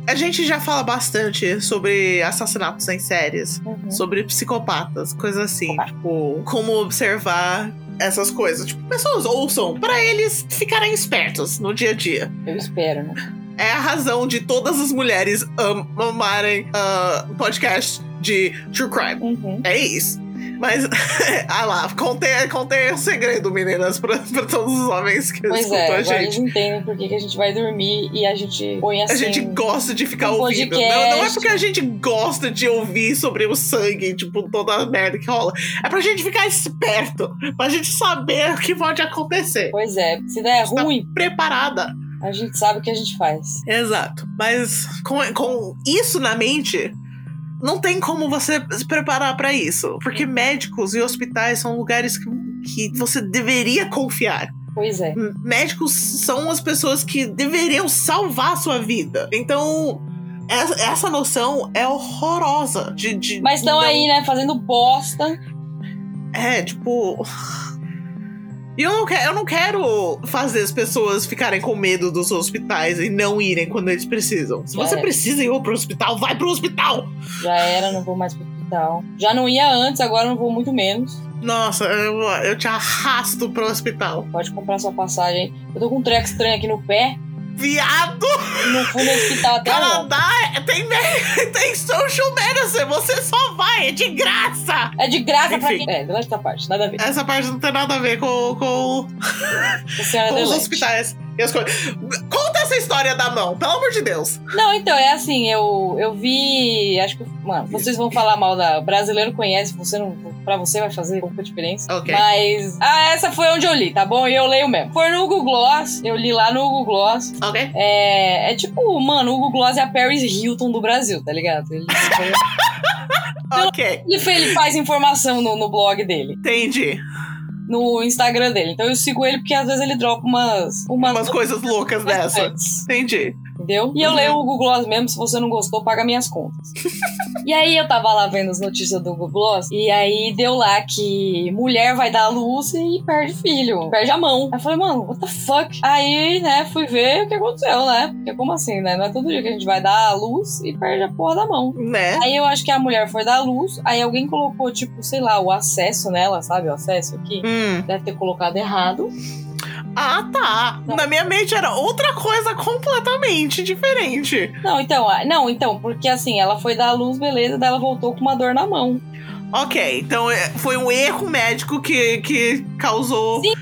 a gente já fala bastante sobre assassinatos em séries, uhum. sobre psicopatas, coisas assim, tipo, como observar essas coisas. Tipo, pessoas ouçam para eles ficarem espertos no dia a dia. Eu espero, né? É a razão de todas as mulheres am amarem uh, podcast de True Crime. Uhum. É isso. Mas, ah lá, contei, contei o segredo, meninas, pra, pra todos os homens que pois escutam é, a gente. Eles entendem por que a gente vai dormir e a gente põe assim. A gente gosta de ficar um ouvindo. Não, não, é porque a gente gosta de ouvir sobre o sangue, tipo, toda a merda que rola. É pra gente ficar esperto, pra gente saber o que pode acontecer. Pois é, se der ruim. Tá preparada. A gente sabe o que a gente faz. Exato. Mas com, com isso na mente, não tem como você se preparar para isso. Porque médicos e hospitais são lugares que, que você deveria confiar. Pois é. Médicos são as pessoas que deveriam salvar a sua vida. Então, essa, essa noção é horrorosa. De, de Mas estão não- aí, né, fazendo bosta. É, tipo. E eu não, quero, eu não quero fazer as pessoas ficarem com medo dos hospitais e não irem quando eles precisam. Se Já você é. precisa ir pro hospital, vai pro hospital! Já era, não vou mais pro hospital. Já não ia antes, agora não vou muito menos. Nossa, eu, eu te arrasto pro hospital. Pode comprar sua passagem. Eu tô com um treco estranho aqui no pé. Viado! Não fui no hospital até agora. Canadá é- tem, tem social medicine, você só vai, é de graça! É de graça pra Enfim. quem. É, delete essa parte, nada a ver. Essa parte não tem nada a ver com, com, com os hospitais. As coisas. Conta essa história da mão, pelo amor de Deus. Não, então, é assim, eu, eu vi. Acho que. Mano, vocês vão falar mal da. O brasileiro conhece, você não. Pra você vai fazer pouca diferença. Ok. Mas. Ah, essa foi onde eu li, tá bom? E eu leio mesmo. Foi no Google Gloss. Eu li lá no Google Gloss. Ok? É, é tipo, mano, o Google Gloss é a Paris Hilton do Brasil, tá ligado? Ele, Ok. ele, ele faz informação no, no blog dele, Entendi. No Instagram dele. Então eu sigo ele porque às vezes ele dropa umas. Umas, Umas coisas loucas dessa. Antes. Entendi. E eu Uhum. leio o Google Gloss mesmo, se você não gostou, paga minhas contas. e aí eu tava lá vendo as notícias do Google Gloss, e aí deu lá que mulher vai dar luz e perde filho, perde a mão. Aí eu falei, mano, what the fuck? Aí, né, fui ver o que aconteceu, né? Porque como assim, né? Não é todo dia que a gente vai dar à luz e perde a porra da mão. Né? Aí eu acho que a mulher foi dar luz, aí alguém colocou, tipo, sei lá, o acesso nela, sabe? O acesso aqui. Hum. Deve ter colocado errado. Ah, tá. Na minha mente era outra coisa completamente diferente. Não, então, ah, não, então, porque assim, ela foi dar à luz, beleza, daí ela voltou com uma dor na mão. Ok, então é, foi um erro médico que, que causou. Sim.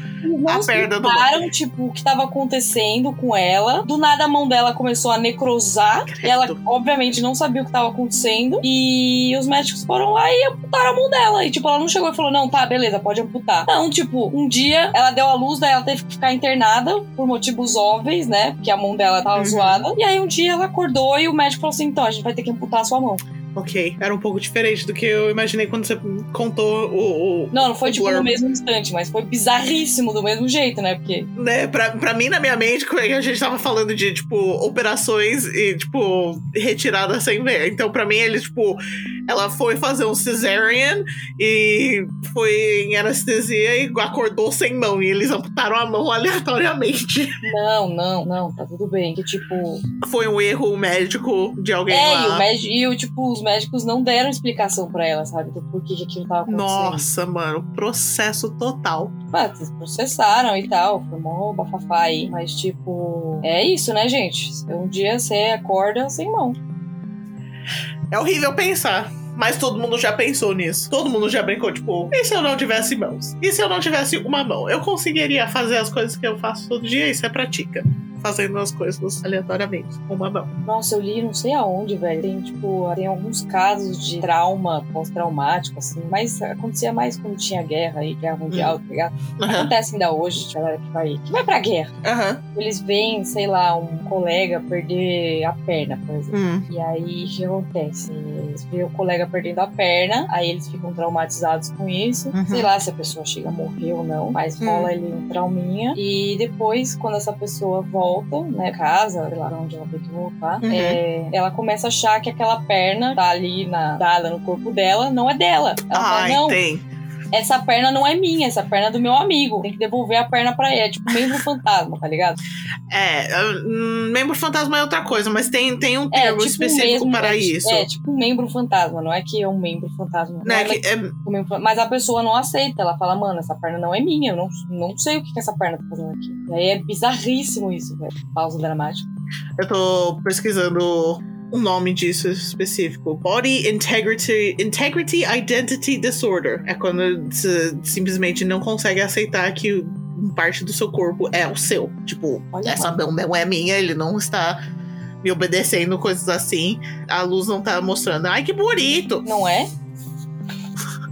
A perda do tipo, o que tava acontecendo com ela. Do nada a mão dela começou a necrosar. E ela, obviamente, não sabia o que tava acontecendo. E os médicos foram lá e amputaram a mão dela. E, tipo, ela não chegou e falou: não, tá, beleza, pode amputar. Não, tipo, um dia ela deu a luz, daí ela teve que ficar internada por motivos óbvios, né? Porque a mão dela tava Uhum. zoada. E aí um dia ela acordou e o médico falou assim: então, a gente vai ter que amputar a sua mão. Ok, era um pouco diferente do que eu imaginei quando você contou o. o Não, não foi tipo no mesmo instante, mas foi bizarríssimo do mesmo jeito, né? Porque. Né, pra, pra mim, na minha mente, quando a gente tava falando de, tipo, operações e, tipo, retirada sem ver. Então, pra mim, ele, tipo, ela foi fazer um cesarean e foi em anestesia e acordou sem mão. E eles amputaram a mão aleatoriamente. Não, não, não, tá tudo bem. Que tipo. Foi um erro médico de alguém É, lá. e, o médico, e o, tipo, os médicos não deram explicação pra ela, sabe? Do porquê que aquilo tava acontecendo. Nossa, mano, processo total. Ah, eles processaram e tal, foi mó bafafá aí. Mas, tipo, é isso, né, gente? Um dia você acorda sem mão. É horrível pensar. Mas todo mundo já pensou nisso. Todo mundo já brincou, tipo, e se eu não tivesse mãos? E se eu não tivesse uma mão? Eu conseguiria fazer as coisas que eu faço todo dia? Isso é prática. Fazendo as coisas aleatoriamente, com uma mão. Nossa, eu li não sei aonde, velho. Tem, tipo, tem alguns casos de trauma pós-traumático, assim. Mas acontecia mais quando tinha guerra aí, guerra mundial, tá ligado? Aham. Acontece ainda hoje, galera que vai, que vai pra guerra. Aham. Eles veem, sei lá, um colega perder a perna, por exemplo. Hum. E aí, o que acontece? Eles veem o colega perdendo a perna, aí eles ficam traumatizados com isso. Uhum. Sei lá se a pessoa chega a morrer ou não, mas Hum. rola ali um trauminha. E depois, quando essa pessoa volta, né, casa, sei lá onde ela tem que voltar, Uhum. é, ela começa a achar que aquela perna tá ali na, dada no corpo dela, não é dela. Ela fala, Ai, não, tem. Essa perna não é minha, essa perna é do meu amigo. Tem que devolver a perna pra ele. É tipo membro fantasma, tá ligado? É, hum, membro fantasma é outra coisa, mas tem, tem um É, termo tipo específico mesmo, para é, isso. É, tipo um membro fantasma, não é que é um membro fantasma. Não né, é que é- membro fan- mas a pessoa não aceita, ela fala, mano, essa perna não é minha, eu não, não sei o que, que essa perna tá fazendo aqui. E aí é bizarríssimo isso, velho. Pausa dramática. eu tô pesquisando o nome disso específico. Body Integrity, Integrity Identity Disorder. É quando você simplesmente não consegue aceitar que parte do seu corpo é o seu. Tipo, Olha essa mão não é minha, ele não está me obedecendo, coisas assim. A luz não tá mostrando. Ai, que bonito! Não é?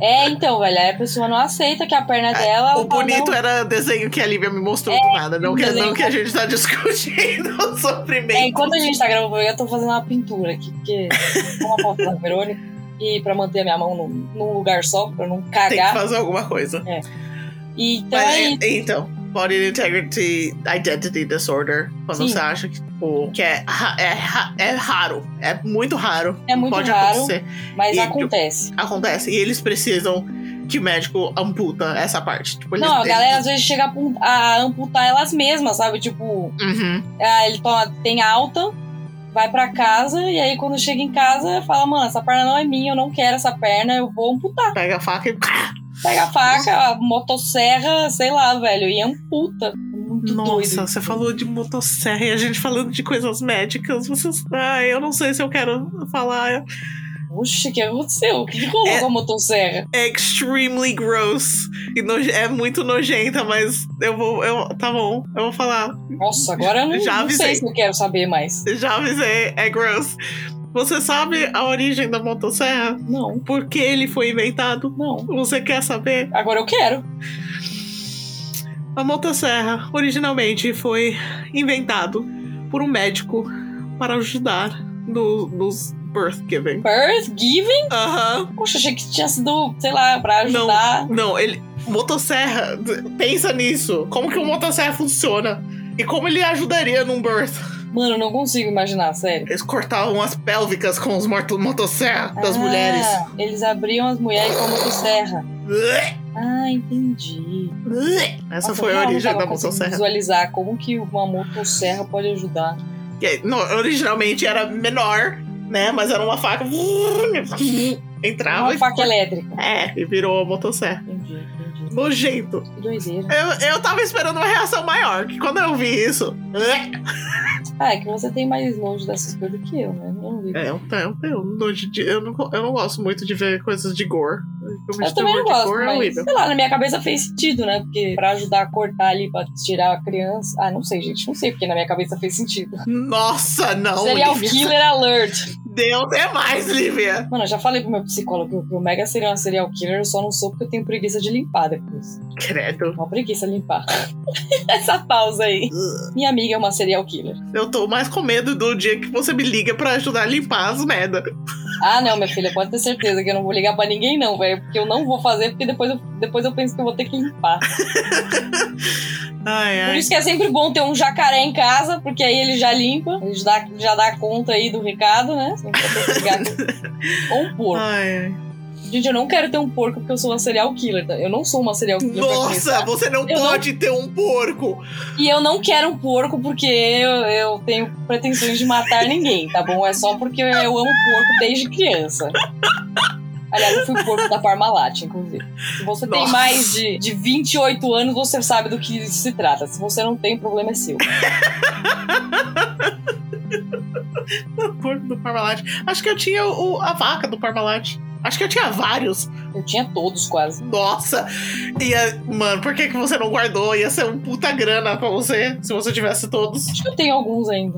É, então, velho, aí a pessoa não aceita que a perna dela. ela o bonito não, era desenho que a Lívia me mostrou do nada. Não que, não que a gente tá discutindo o sofrimento. É, enquanto a gente tá gravando, eu tô fazendo uma pintura aqui, porque é uma foto da Verônica. E pra manter a minha mão num, num lugar só, pra não Tem que cagar. fazer alguma coisa. E, então Mas, é é- então, Body Integrity Identity Disorder. Quando Sim. você acha que, tipo, que é, é, é raro. É muito raro. É muito Pode raro. acontecer. Mas E- acontece. Acontece. E eles precisam que o médico amputa essa parte. Tipo, eles, Não, a galera às vezes chega a amputar elas mesmas, sabe? Tipo, Uhum. ah, ele toma, tem alta, vai pra casa, e aí quando chega em casa, fala, mano, essa perna não é minha, eu não quero essa perna, eu vou amputar. Pega a faca e. Pega a faca, a motosserra, sei lá, velho, e amputa. Muito Nossa, doido. você falou de motosserra e a gente falando de coisas médicas. Vocês... Ai, eu não sei se eu quero falar. Oxe, o que aconteceu? O que rolou É- com a motosserra? É extremely gross. E noje- é muito nojenta, mas eu vou. Eu, tá bom, eu vou falar. Nossa, agora eu não, Já não sei se eu quero saber mais. Já avisei, é gross. Você sabe a origem da motosserra? Não, Por que ele foi inventado? não. Você quer saber? Agora eu quero. A motosserra originalmente foi inventado por um médico para ajudar no, nos birth giving. Birth Giving? Aham. Poxa, achei que tinha sido, sei lá, pra ajudar. Não, ele. Motosserra, pensa nisso. Como que o motosserra funciona? E como ele ajudaria num birth? Mano, eu não consigo imaginar, sério. Eles cortavam as pélvicas com os motosserra das Ah, mulheres. Eles abriam as mulheres com a motosserra. Ah, entendi. Essa Nossa, foi a origem da motosserra. visualizar como que uma motosserra pode ajudar. Aí, originalmente era menor, né? Mas era uma faca. Entrava Uma e. faca elétrica. É, e virou a motosserra. Entendi, entendi. Nojento. Que doideira. Eu, eu tava esperando uma reação maior, que quando eu vi isso. Ah, é que você tem mais nojo dessas coisas do que eu, né? Eu não vi. É, eu eu, de- eu, não, eu não gosto muito de ver coisas de gore. Filme Eu de também não gosto, gore é mas sei lá, na minha cabeça fez sentido, né? Porque pra ajudar a cortar ali, pra tirar a criança. Ah, não sei, gente, não sei porque na minha cabeça fez sentido. Nossa, não. Serial Lívia. Killer Alert. Deus é mais, Lívia. Mano, eu já falei pro meu psicólogo que o Mega seria uma serial killer, eu só não sou porque eu tenho preguiça de limpar depois. Credo. Uma preguiça limpar. Essa pausa aí. Minha amiga é uma serial killer. Eu tô mais com medo do dia que você me liga pra ajudar a limpar as merda. Ah, não, minha filha, pode ter certeza que eu não vou ligar pra ninguém, não, velho. Porque eu não vou fazer, porque depois eu, depois eu penso que eu vou ter que limpar. Ai, Por ai. isso que é sempre bom ter um jacaré em casa, porque aí ele já limpa, ele já dá, já dá conta aí do recado, né? Ou um porco. Ai, ai. Gente, eu não quero ter um porco porque eu sou uma serial killer. tá? Eu não sou uma serial killer. Nossa, você não Eu não- pode ter um porco. E eu não quero um porco porque eu, eu tenho pretensões de matar ninguém, tá bom? É só porque eu, amo porco desde criança. Aliás, eu fui porco da Parmalat, inclusive. Se você tem Nossa. mais de, de 28 anos, você sabe do que se trata. Se você não tem, o problema é seu. Porco do Parmalat. Acho que eu tinha o, a vaca do Parmalat. Acho que eu tinha vários. Eu tinha todos quase. Nossa! Ia, mano, por que, que você não guardou? Ia ser um puta grana pra você se você tivesse todos. Acho que eu tenho alguns ainda.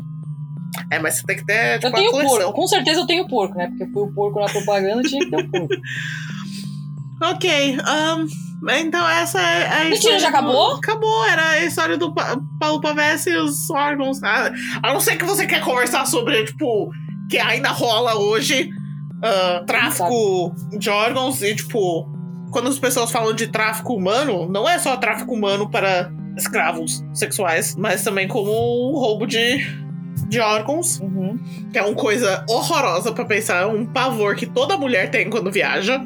É, mas você tem que ter tipo, Eu tenho porco. Com certeza eu tenho porco, né? Porque foi o porco na propaganda, tinha que ter o porco. Ok, ahn, então essa é a Mentira, já do- acabou? Acabou, era a história do Pa- Paulo Pavese e os órgãos. Ah, a não ser que você quer conversar sobre, tipo, que ainda rola hoje ah, tráfico de órgãos e, tipo, quando as pessoas falam de tráfico humano, não é só tráfico humano para escravos sexuais, mas também como roubo de, de órgãos, Uhum. que é uma coisa horrorosa pra pensar, um pavor que toda mulher tem quando viaja.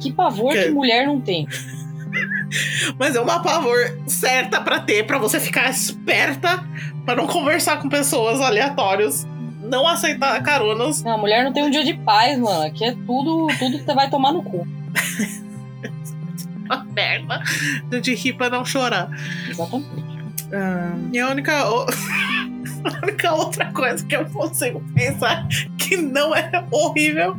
Que pavor Que- que mulher não tem. Mas é uma pavor certa pra ter, pra você ficar esperta, pra não conversar com pessoas aleatórias, não aceitar caronas. Não, a mulher não tem um dia de paz, mano. Aqui é tudo, tudo que você vai tomar no cu. Uma merda de rir pra não chorar. Exatamente. E a única, a única outra coisa que eu consigo pensar que não é horrível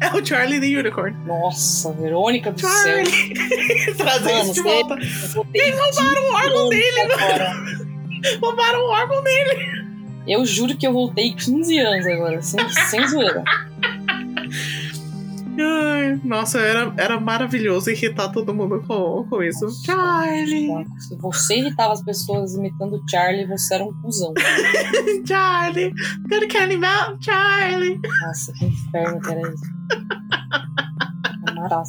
é o Charlie the Unicorn. Nossa, Verônica do céu. Charlie! Trazer Mano, isso de você- volta. Ter roubaram o órgão dele, agora. Roubaram o órgão dele. Eu juro que eu voltei 15 anos agora, sem, sem zoeira. Ai, nossa, era, era maravilhoso irritar todo mundo com, com isso. Charlie! Se você irritava as pessoas imitando o Charlie, você era um cuzão. Charlie! Good candy mouth, Charlie! Nossa, que inferno que era isso. matar.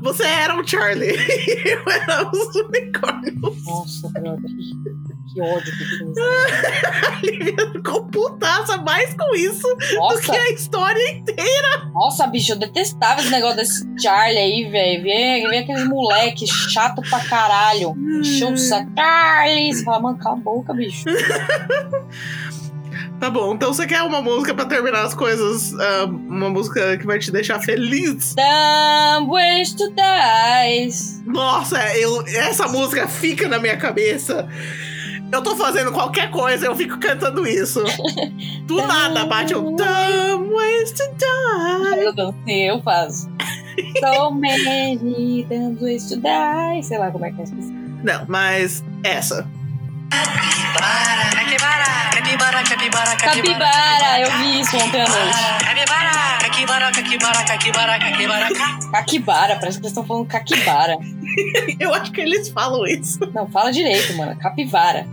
Você era o Charlie. Eu era os unicórnios. Nossa, brother. Que, que ódio que Lívia ficou putaça mais com isso do que Nossa, a história inteira. nossa, bicho, eu detestava esse negócio desse Charlie aí, velho. Vem, vem aqueles moleque chato pra caralho. Encheu o saco. Charlie! Você fala, mano, cala a boca, bicho. Tá bom, então você quer uma música pra terminar as coisas? ah, uma música que vai te deixar feliz? Some ways to die. Nossa, eu, essa música fica na minha cabeça. Eu tô fazendo qualquer coisa, eu fico cantando isso. Do nada bate um Dumb ways to die. Eu dancei, eu faço. So many damn ways to die. Sei lá como é que é isso. Não, mas essa. Capibara, capibara, capibara, Capibara, eu vi isso ontem à noite. Capibara, capibara, capibara, capibara, capibara, Kakibara, parece que eles estão falando Kakibara. Eu acho que eles falam isso. Não, fala direito, mano. Capivara.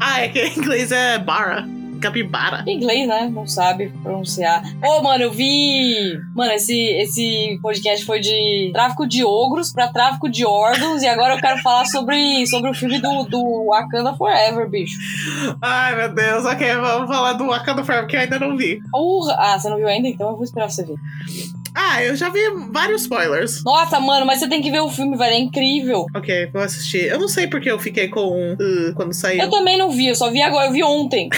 Ah, é que em inglês é bara. Capibara. Em inglês, né? Não sabe pronunciar. Ô, mano, eu vi. Mano, esse, esse podcast foi de tráfico de ogros pra tráfico de órgãos. E agora eu quero falar sobre, sobre o filme do, do Wakanda Forever, bicho. Ai, meu Deus. Ok, vamos falar do Wakanda Forever, que eu ainda não vi. Porra! Ah, você não viu ainda? Então eu vou esperar você ver. Ah, eu já vi vários spoilers. Nossa, mano, mas você tem que ver o filme, velho. É incrível. Ok, vou assistir. Eu não sei porque eu fiquei com uh, quando saiu. Eu também não vi, eu só vi agora, eu vi ontem.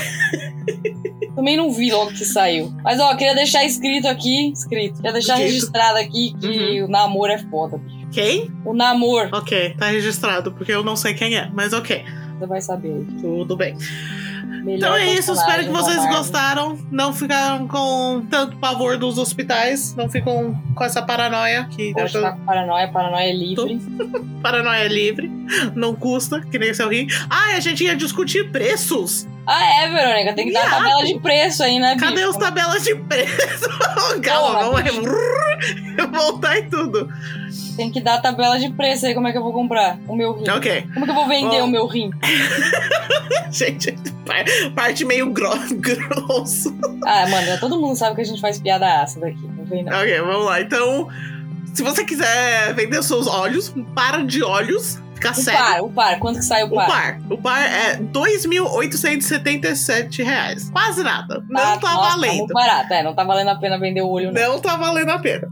também não vi logo que saiu. Mas ó, queria deixar escrito aqui, escrito, queria deixar Dito. registrado aqui que o namoro é foda, bicho. Quem? O namoro, Ok, tá registrado, porque eu não sei quem é, mas ok, você vai saber. tudo bem. Melhor Então é isso, espero que vocês gostaram. Não ficaram com tanto pavor dos hospitais, não ficam com essa paranoia que Poxa, tá com paranoia, paranoia é livre. paranoia é livre, não custa, que nem seu rim. Ah, a gente ia discutir preços. Ah, é, Verônica, tem que dar a tabela de preço aí, né, Cadê bicho? os tabelas de preço? Calma, vamos voltar em tudo. Tem que dar a tabela de preço aí, como é que eu vou comprar o meu rim? Ok, Como que eu vou vender Ó. o meu rim? gente, par- parte meio gro grosso. Ah, mano, todo mundo sabe que a gente faz piada ácida aqui, não vem não. Ok, vamos lá. Então, se você quiser vender seus olhos, um par de olhos, fica O cego. par, o par, quanto que sai o O par? par. O par é 2.877 reais. Quase nada. Não Ah, tá nossa, valendo. muito barato, é, não tá valendo a pena vender o olho, não. Não tá valendo a pena.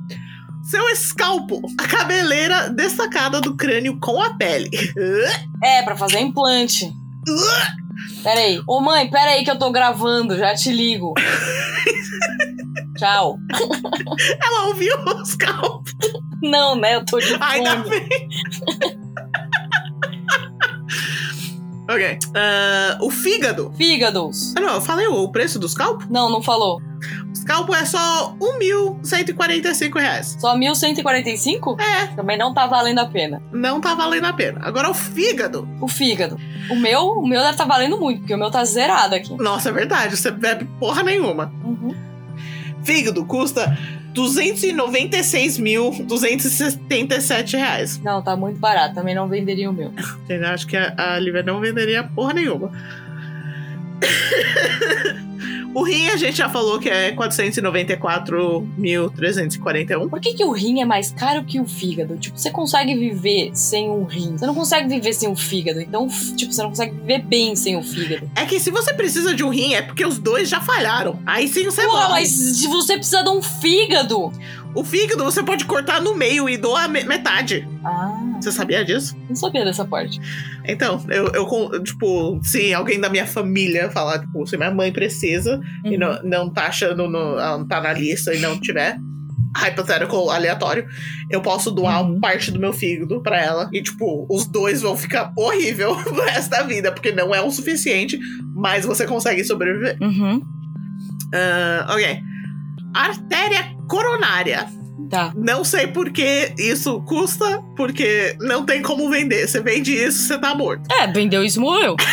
Seu escalpo, a cabeleira destacada do crânio com a pele. É, pra fazer implante. Pera aí. Ô mãe, pera aí que eu tô gravando, já te ligo. Tchau. Ela ouviu o escalpo. Não, né? Eu tô de Ainda fone. bem. ok. Ah, o fígado. Fígados. Ah, não, eu falei o preço do scalpo? Não, não falou. Scalpo é só 1.145 reais. Só 1.145? É, Também não tá valendo a pena. não tá valendo a pena. Agora o fígado. O fígado. O meu, o meu deve tá valendo muito, porque o meu tá zerado aqui. Nossa, é verdade, você bebe porra nenhuma. Uhum. Fígado custa 296.277 reais. Não, tá muito barato. Também não venderia o meu. Eu acho que a, a Lívia não venderia porra nenhuma. o rim a gente já falou que é 494.341. Por que, que o rim é mais caro que o fígado? Tipo, você consegue viver sem um rim. Você não consegue viver sem o fígado. Então, tipo, você não consegue viver bem sem o fígado. É que se você precisa de um rim é porque os dois já falharam. Aí sim você Porra, morre. mas se você precisa de um fígado. O fígado você pode cortar no meio e doar me- metade. Ah, Você sabia disso? não sabia dessa parte. Então, eu, eu tipo, se alguém da minha família falar, tipo, se minha mãe precisa e Uhum. não, não tá achando, no, ela não tá na lista e não tiver, hypothetical aleatório, eu posso doar Uhum. parte do meu fígado pra ela. E, tipo, os dois vão ficar horrível no resto da vida, porque não é o suficiente, mas você consegue sobreviver. Uhum. Ah, ok. Artéria coronária. Tá. Não sei por que isso custa, porque não tem como vender. Você vende isso, você tá morto. É, vendeu isso morreu.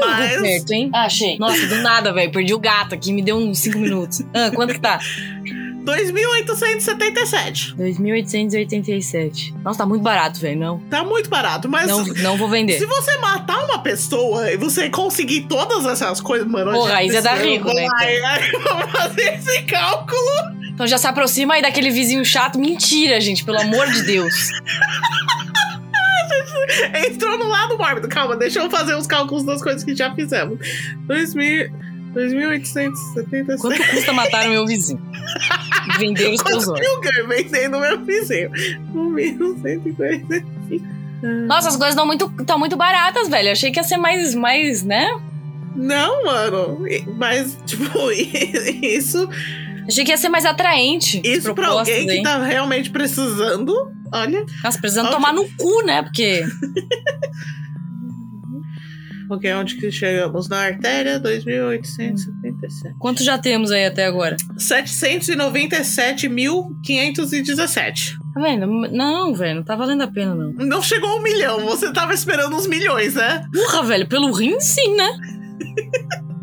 Mas- certo, hein? Ah, achei. Nossa, do nada, velho. Perdi o gato aqui, me deu uns 5 minutos. Ah, quanto que tá? 2.877. 2.887. Nossa, tá muito barato, velho. Não. Tá muito barato, mas Não, não vou vender. se você matar uma pessoa e você conseguir todas essas coisas, mano. Porra, aí você tá rico, né, Aí, aí, vamos fazer esse cálculo. Então já se aproxima aí daquele vizinho chato. Mentira, gente, pelo amor de Deus. Entrou no lado mórbido. Calma, deixa eu fazer os cálculos das coisas que já fizemos. 2000, 2.877. Quanto custa matar o meu vizinho? Vender os teus olhos. eu ganho vendendo meu vizinho? 1.145. Nossa, as coisas estão muito, tão muito baratas, velho. Eu achei que ia ser mais, mais, né? Não, mano. Mas, tipo, isso, Achei que ia ser mais atraente. isso pra alguém que tá realmente precisando. Olha. Nossa, precisando tomar no cu, né? Porque. Ok, onde que chegamos? Na artéria, 2.877. Quanto já temos aí até agora? 797.517. Tá vendo? Não, velho, não tá valendo a pena, não. Não chegou a um milhão, você tava esperando uns milhões, né? Porra, velho, pelo rim, sim, né?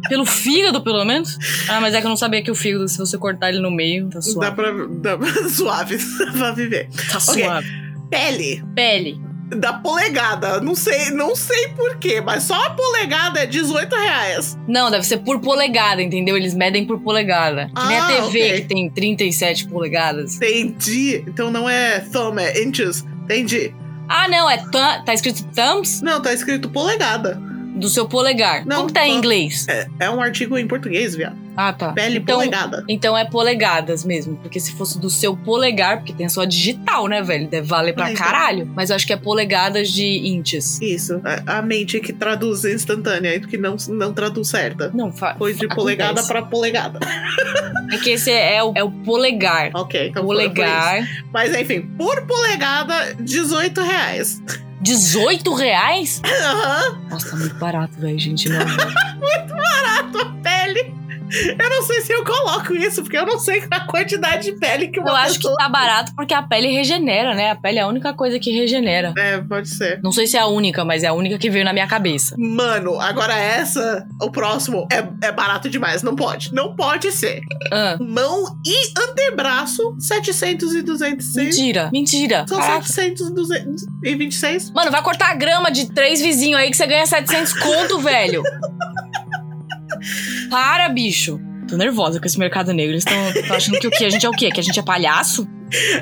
Pelo fígado, pelo menos. Ah, mas é que eu não sabia que o fígado, se você cortar ele no meio, tá Dá suave. pra. Dá, suave, dá pra viver. Tá Ok. suave. Pele. Pele. Da polegada. Não sei, não sei porquê, mas só a polegada é 18 reais. Não, deve ser por polegada, entendeu? Eles medem por polegada. Que nem a Ah, TV, ok. que tem 37 polegadas. Entendi. Então não é thumb, é inches. Entendi. Ah, não, é thumb, tá escrito thumbs Não, tá escrito polegada. Do seu polegar. Não, Como que tá em só- inglês? É, é um artigo em português, viado. Ah, tá. Pele então, polegada. Então é polegadas mesmo. Porque se fosse do seu polegar, porque tem a sua digital, né, velho? Deve valer pra Ah, então. caralho. Mas eu acho que é polegadas de inches. Isso, a, a mente que traduz instantânea e que não, não traduz certa. Não, fa Foi de acontece. polegada pra polegada. É que esse é o, é o polegar. Ok, então polegar. Mas enfim, por polegada, 18 reais. 18 reais? Aham, Nossa, tá muito barato, velho, gente. Não, não. tua pele. Eu não sei se eu coloco isso, porque eu não sei a quantidade de pele que uma Eu acho que tá barato porque a pele regenera, né? A pele é a única coisa que regenera. É, pode ser. Não sei se é a única, mas é a única que veio na minha cabeça. Mano, agora essa, o próximo, é, é barato demais. Não pode. Não pode ser. Ah, Mão e antebraço, 700 e 206. mentira, mentira. São Caraca. 700 e 226. Mano, vai cortar a grama de três vizinhos aí que você ganha 700 conto, velho. Para, bicho. Tô nervosa com esse mercado negro. Eles estão achando que o quê? A gente é o quê? Que a gente é palhaço?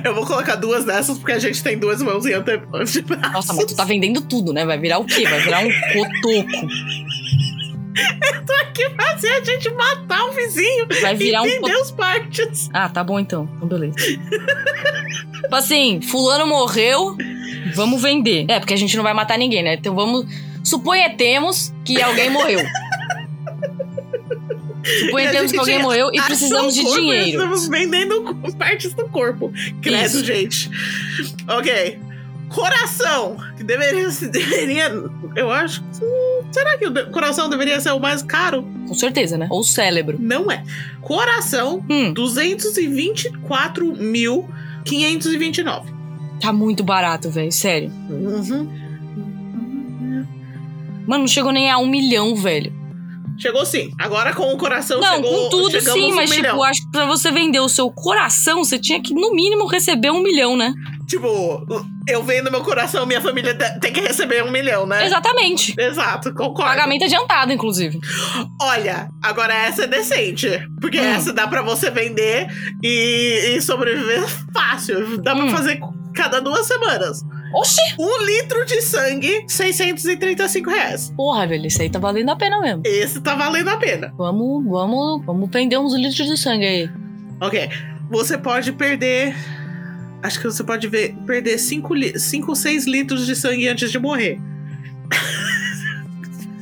Eu vou colocar duas dessas porque a gente tem duas mãos e ante- antebraço. Nossa, mas tu tá vendendo tudo, né? Vai virar o quê? Vai virar um cotoco. que fazer a gente matar o vizinho Vai virar um e cotoco. vender os partes. Ah, tá bom então. Então, beleza. tipo assim, fulano morreu, vamos vender. É, porque a gente não vai matar ninguém, né? Então vamos. Suponhamos que alguém morreu. Suponhamos que alguém morreu e precisamos de corpo, dinheiro. Estamos vendendo partes do corpo. Credo, Isso. gente. Ok. Coração. Que deveria, deveria. Eu acho. hum, Será que o coração deveria ser o mais caro? Com certeza, né? Ou cérebro. Não é. Coração, Hum, 224.529. tá muito barato, velho. Sério. Uhum. Mano, não chegou nem a um milhão, velho. Chegou sim. Agora com o coração não, chegou. com tudo sim, mas milhão. tipo, acho que pra você vender o seu coração, você tinha que, no mínimo, receber um milhão, né? Tipo, eu vendo meu coração, minha família te- tem que receber um milhão, né? Exatamente. Exato, concordo. Pagamento adiantado, inclusive. Olha, agora essa é decente. Porque Hum. essa dá pra você vender e, e sobreviver fácil. Dá pra Hum. fazer cada duas semanas. Oxi! Um litro de sangue, 635 reais. Porra, velho, isso aí tá valendo a pena mesmo. Esse tá valendo a pena. Vamos, vamos, vamos prender uns litros de sangue aí. Ok. Você pode perder. Acho que você pode ver, perder 5 ou 6 litros de sangue antes de morrer.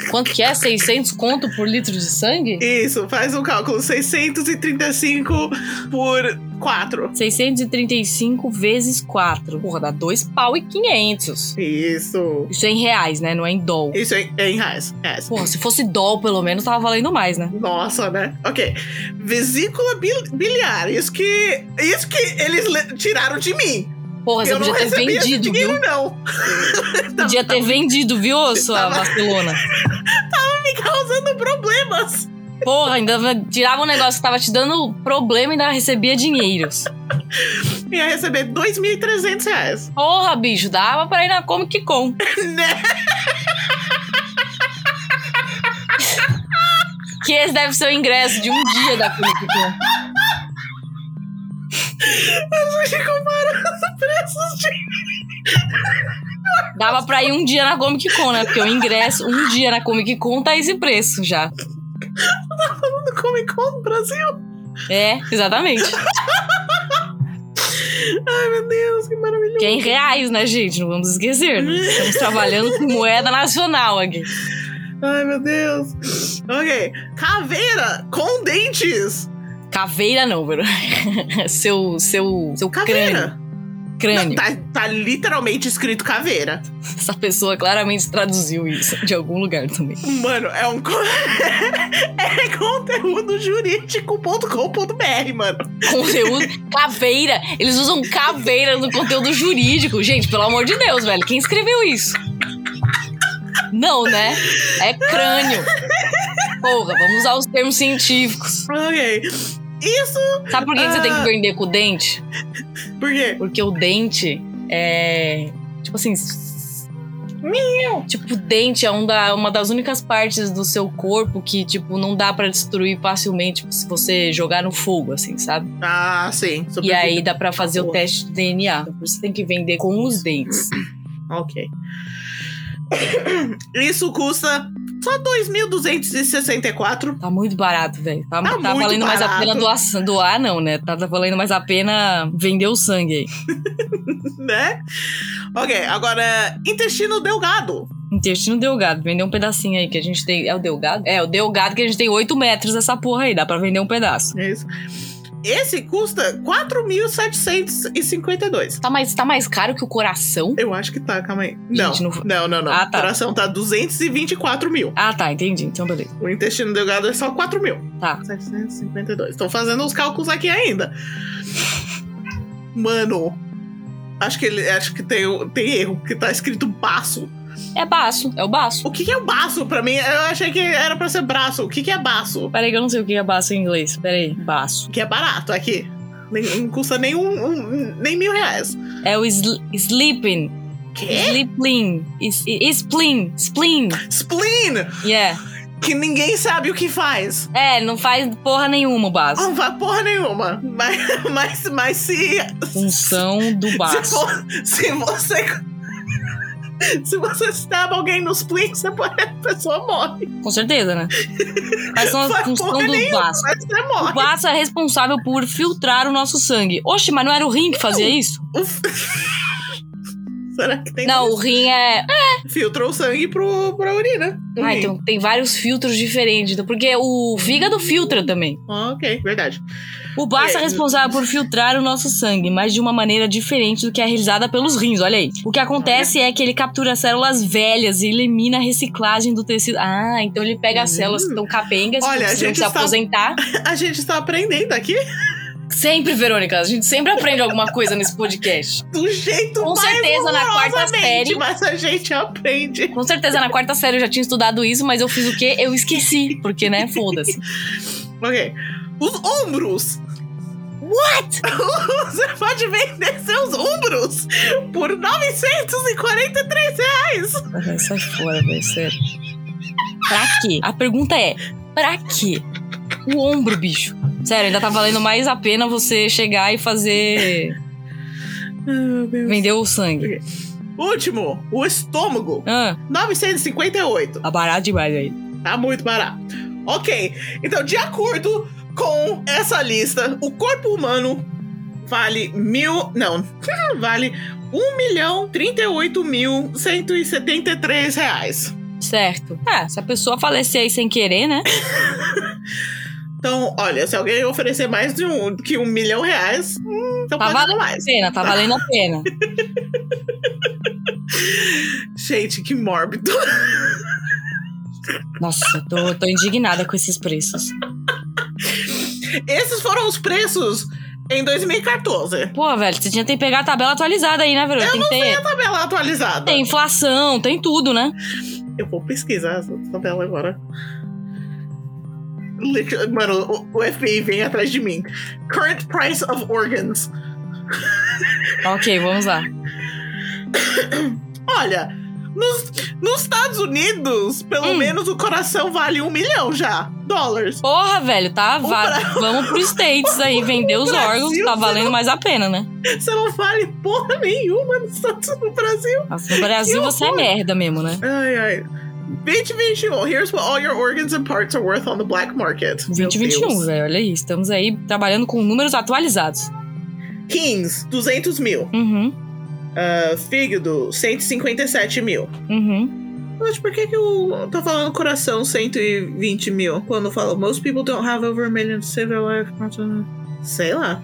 Quanto que é? 600 conto por litro de sangue? Isso, faz um cálculo. 635 por 4. 635 vezes 4. Porra, dá 2 pau e 500. Isso. Isso é em reais, né? Não é em dólar. Isso é, é em reais. reais. Porra, se fosse dólar, pelo menos, tava valendo mais, né? Nossa, né? Ok. Vesícula bil- biliar. Isso que. Isso que eles le- tiraram de mim. Porra, você eu não podia ter vendido, dinheiro, viu? não. Podia ter vendido, viu, sua Tava- vacilona? Me causando problemas. Porra, ainda tirava um negócio que tava te dando problema e ainda recebia dinheiros. Ia receber 2.300 reais. Porra, bicho, dava pra ir na Comic Con. Né? Que esse deve ser o ingresso de um dia da Comic Con. A gente compara os preços de. Dava pra ir um dia na Comic Con, né? Porque o ingresso, um dia na Comic Con tá esse preço já. do Comic Con no Brasil. É, exatamente. Ai, meu Deus, que maravilhoso. Que é em reais, né, gente? Não vamos esquecer. né? Estamos trabalhando com moeda nacional aqui. Ai, meu Deus. Ok. Caveira com dentes. Caveira não, velho. Seu, seu, seu crânio. Crânio. Tá, tá literalmente escrito caveira. Essa pessoa claramente traduziu isso de algum lugar também. Mano, é um. é conteúdo jurídico.com.br, mano. Conteúdo. Caveira. Eles usam caveira no conteúdo jurídico. Gente, pelo amor de Deus, velho. Quem escreveu isso? Não, né? É crânio. Porra, vamos usar os termos científicos. Ok. Isso. Sabe por que, que você tem que Ah. vender com o dente? Por quê? Porque o dente é. Tipo assim. Tipo, o dente é um da, uma das únicas partes do seu corpo que, tipo, não dá pra destruir facilmente tipo, se você jogar no fogo, assim, sabe? Ah, sim. E aí dá pra fazer o teste de DNA. Então, por isso você tem que vender com os dentes. Ok. Isso custa só 2.264. Tá muito barato, velho. Tá, Tá tá muito valendo mais a barato. pena doar, doar, não, né? Tá, tá valendo mais a pena vender o sangue aí. né? Ok, agora intestino delgado. Intestino delgado, vender um pedacinho aí que a gente tem. É o delgado? É, o delgado que a gente tem 8 metros dessa porra aí, dá pra vender um pedaço. É isso. Esse custa 4.752. Tá mais, tá mais caro que o coração? Eu acho que tá, calma aí. Não, Gente, não- não, não, não. Ah, tá. O coração tá 224 mil. Ah, tá, entendi. Então, beleza. O intestino delgado é só 4 mil. Tá. 752. Tô fazendo os cálculos aqui ainda. Mano, acho que ele acho que tem, tem erro, que tá escrito baço. É baço, é o baço. O que, que é o baço pra mim? Eu achei que era pra ser braço. O que, que é baço? Peraí que eu não sei o que é baço em inglês. Peraí, baço. Que é barato aqui. Nem, não custa nem, um, um- nem mil reais. É o sl sleeping. Quê? Sleeping. Is- Spleen. Spleen. Spleen! Yeah. Que ninguém sabe o que faz. É, não faz porra nenhuma o baço. Não faz porra nenhuma. Mas, mas, mas se. Função do Se, baço. for- se você. Se você stab alguém no spleen, você pode, a pessoa morre. Com certeza, né? Quais são funções porra do baço? Mas O baço é responsável por filtrar o nosso sangue. Oxe, mas não era o rim que fazia isso? Será que tem. Não, o rim é. Filtrou o sangue pro, pra urina. Ah, rim. então tem vários filtros diferentes. Porque o fígado filtra também. Ah, ok, verdade. O baço é responsável por filtrar o nosso sangue, mas de uma maneira diferente do que é realizada pelos rins. Olha aí. O que acontece é que ele captura células velhas e elimina a reciclagem do tecido. Ah, então ele pega as células que estão capengas, que Olha, a gente se está- aposentar. A gente está aprendendo aqui Sempre, Verônica. A gente sempre aprende alguma coisa nesse podcast. do jeito Com certeza, na quarta série- Mas a gente aprende. Com certeza, na quarta série eu já tinha estudado isso, mas eu fiz o quê? Eu esqueci. Porque, né? Foda-se. Ok. Os ombros. What? Você pode vender seus ombros por 943 reais. Ah, velho, Sai fora, velho. Sério. Pra quê? A pergunta é: pra quê? O ombro, bicho. Sério, ainda tá valendo mais a pena você chegar e fazer. Vender o sangue. Último, o estômago. Ah, 958. tá barato demais aí. Tá muito barato. Ok, então de acordo com essa lista, o corpo humano vale mil. Não, vale 1 milhão 38 mil 173 reais. Certo. Ah, se a pessoa falecer aí sem querer, né? Então, olha, se alguém oferecer mais de um, que um milhão de reais, hum, então Tá valendo a mais. pena, tá valendo a pena. Gente, que mórbido. Nossa, eu tô, tô indignada com esses preços. Esses foram os preços em 2014. Pô, velho, você tinha que pegar a tabela atualizada aí, né, Verônica? Tem que ter. Tabela atualizada. Tem inflação, tem tudo, né? Eu vou pesquisar essa tabela agora. Mano, o FBI vem atrás de mim. Current price of organs. Ok, vamos lá. Olha, Nos, nos Estados Unidos, pelo Hum. menos o coração vale um milhão já. Dólares. Porra, velho, tá? O Va- Bra- Vamos pro States aí, vender os Brasil, órgãos, tá valendo não- mais a pena, né? Você não vale porra nenhuma nos Estados no Brasil. Nossa, no Brasil você é merda mesmo, né? Ai, ai. 2021. Here's what all your organs and parts are worth on the black market. Meu 2021, Deus. velho, olha aí. Estamos aí trabalhando com números atualizados. Rins, 200 mil. Uhum, Ah, fígado, 157 mil. uhum. Mas por que que eu tô falando coração 120 mil? Quando fala most people don't have over a million to save their life. Sei lá.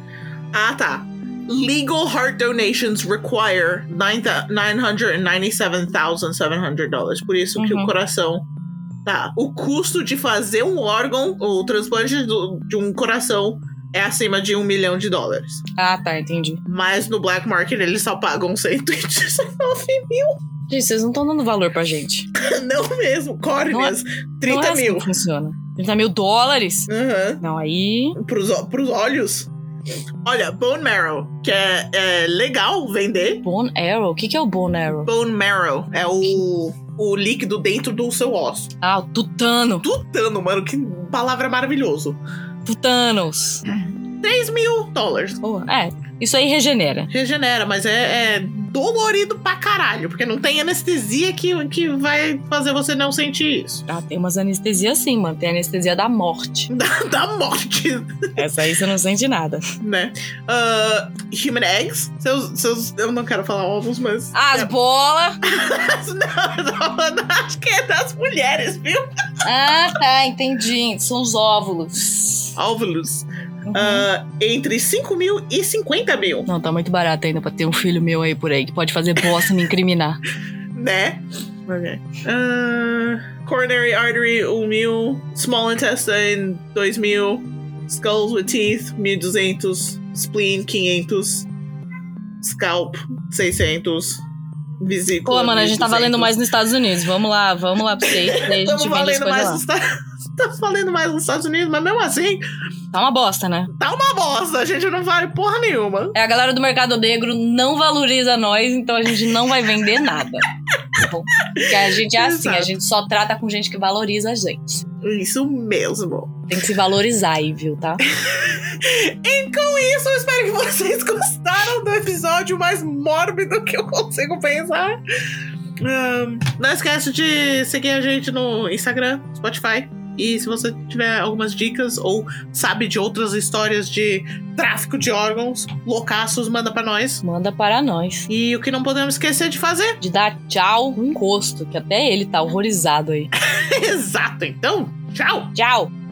Ah, tá. Legal heart donations require $997,700. Por isso que Uhum. o coração. Tá. O custo de fazer um órgão, o transplante do- de um coração, é acima de um milhão de dólares. Ah, tá, entendi. Mas no black market eles só pagam 119 mil. Gente, vocês não estão dando valor pra gente. Não mesmo. Córneas, 30 não é assim mil. que funciona. 30 mil dólares? Aham. Não, aí. Pros, pros olhos. Olha, bone marrow, que é, é legal vender. Bone Arrow? O que, que é o Bone Arrow? Bone marrow é o, o líquido dentro do seu osso. Ah, o Tutano. Tutano, mano, que palavra maravilhoso. Tutanos. 3 mil dólares. Porra, é, isso aí regenera. Regenera, mas é, é dolorido pra caralho, porque não tem anestesia que, que vai fazer você não sentir isso. Ah, tem umas anestesias sim, mano. Tem anestesia da morte. Da, da morte, Essa aí você não sente nada. né? Ah, human eggs. Seus, seus, eu não quero falar ovos, mas. As é, bolas. não, não, acho que é das mulheres, viu? Ah, tá, entendi. São os óvulos. Óvulos. Uhum. Ah, entre 5 mil e 50 mil, Não, tá muito barato ainda pra ter um filho meu aí por aí que pode fazer bosta e me incriminar. né? Ok. Ah, coronary artery, 1 mil. Small intestine, 2 mil. Skulls with teeth, 1200. Spleen, 500. Scalp, 600. Vesícula. Pô, mano, a gente tá 1200. valendo mais nos Estados Unidos. Vamos lá, vamos lá pra vocês. Estamos valendo mais nos. Estados Estamos valendo mais nos Estados Unidos, mas mesmo assim, Tá uma bosta, né? tá uma bosta. A gente não vale porra nenhuma. É, a galera do mercado negro não valoriza nós, então a gente não vai vender nada. Tá? Porque a gente é assim, a gente só trata com gente que valoriza a gente. Isso mesmo. Tem que se valorizar aí, viu, tá? E com isso, eu espero que vocês gostaram do episódio mais mórbido que eu consigo pensar. Ahn, não esquece de seguir a gente no Instagram, Spotify. E se você tiver algumas dicas ou sabe de outras histórias de tráfico de órgãos, loucaços, manda pra nós. Manda para nós. E o que não podemos esquecer de fazer. De dar tchau no encosto, que até ele tá horrorizado aí. Exato, então, tchau! Tchau!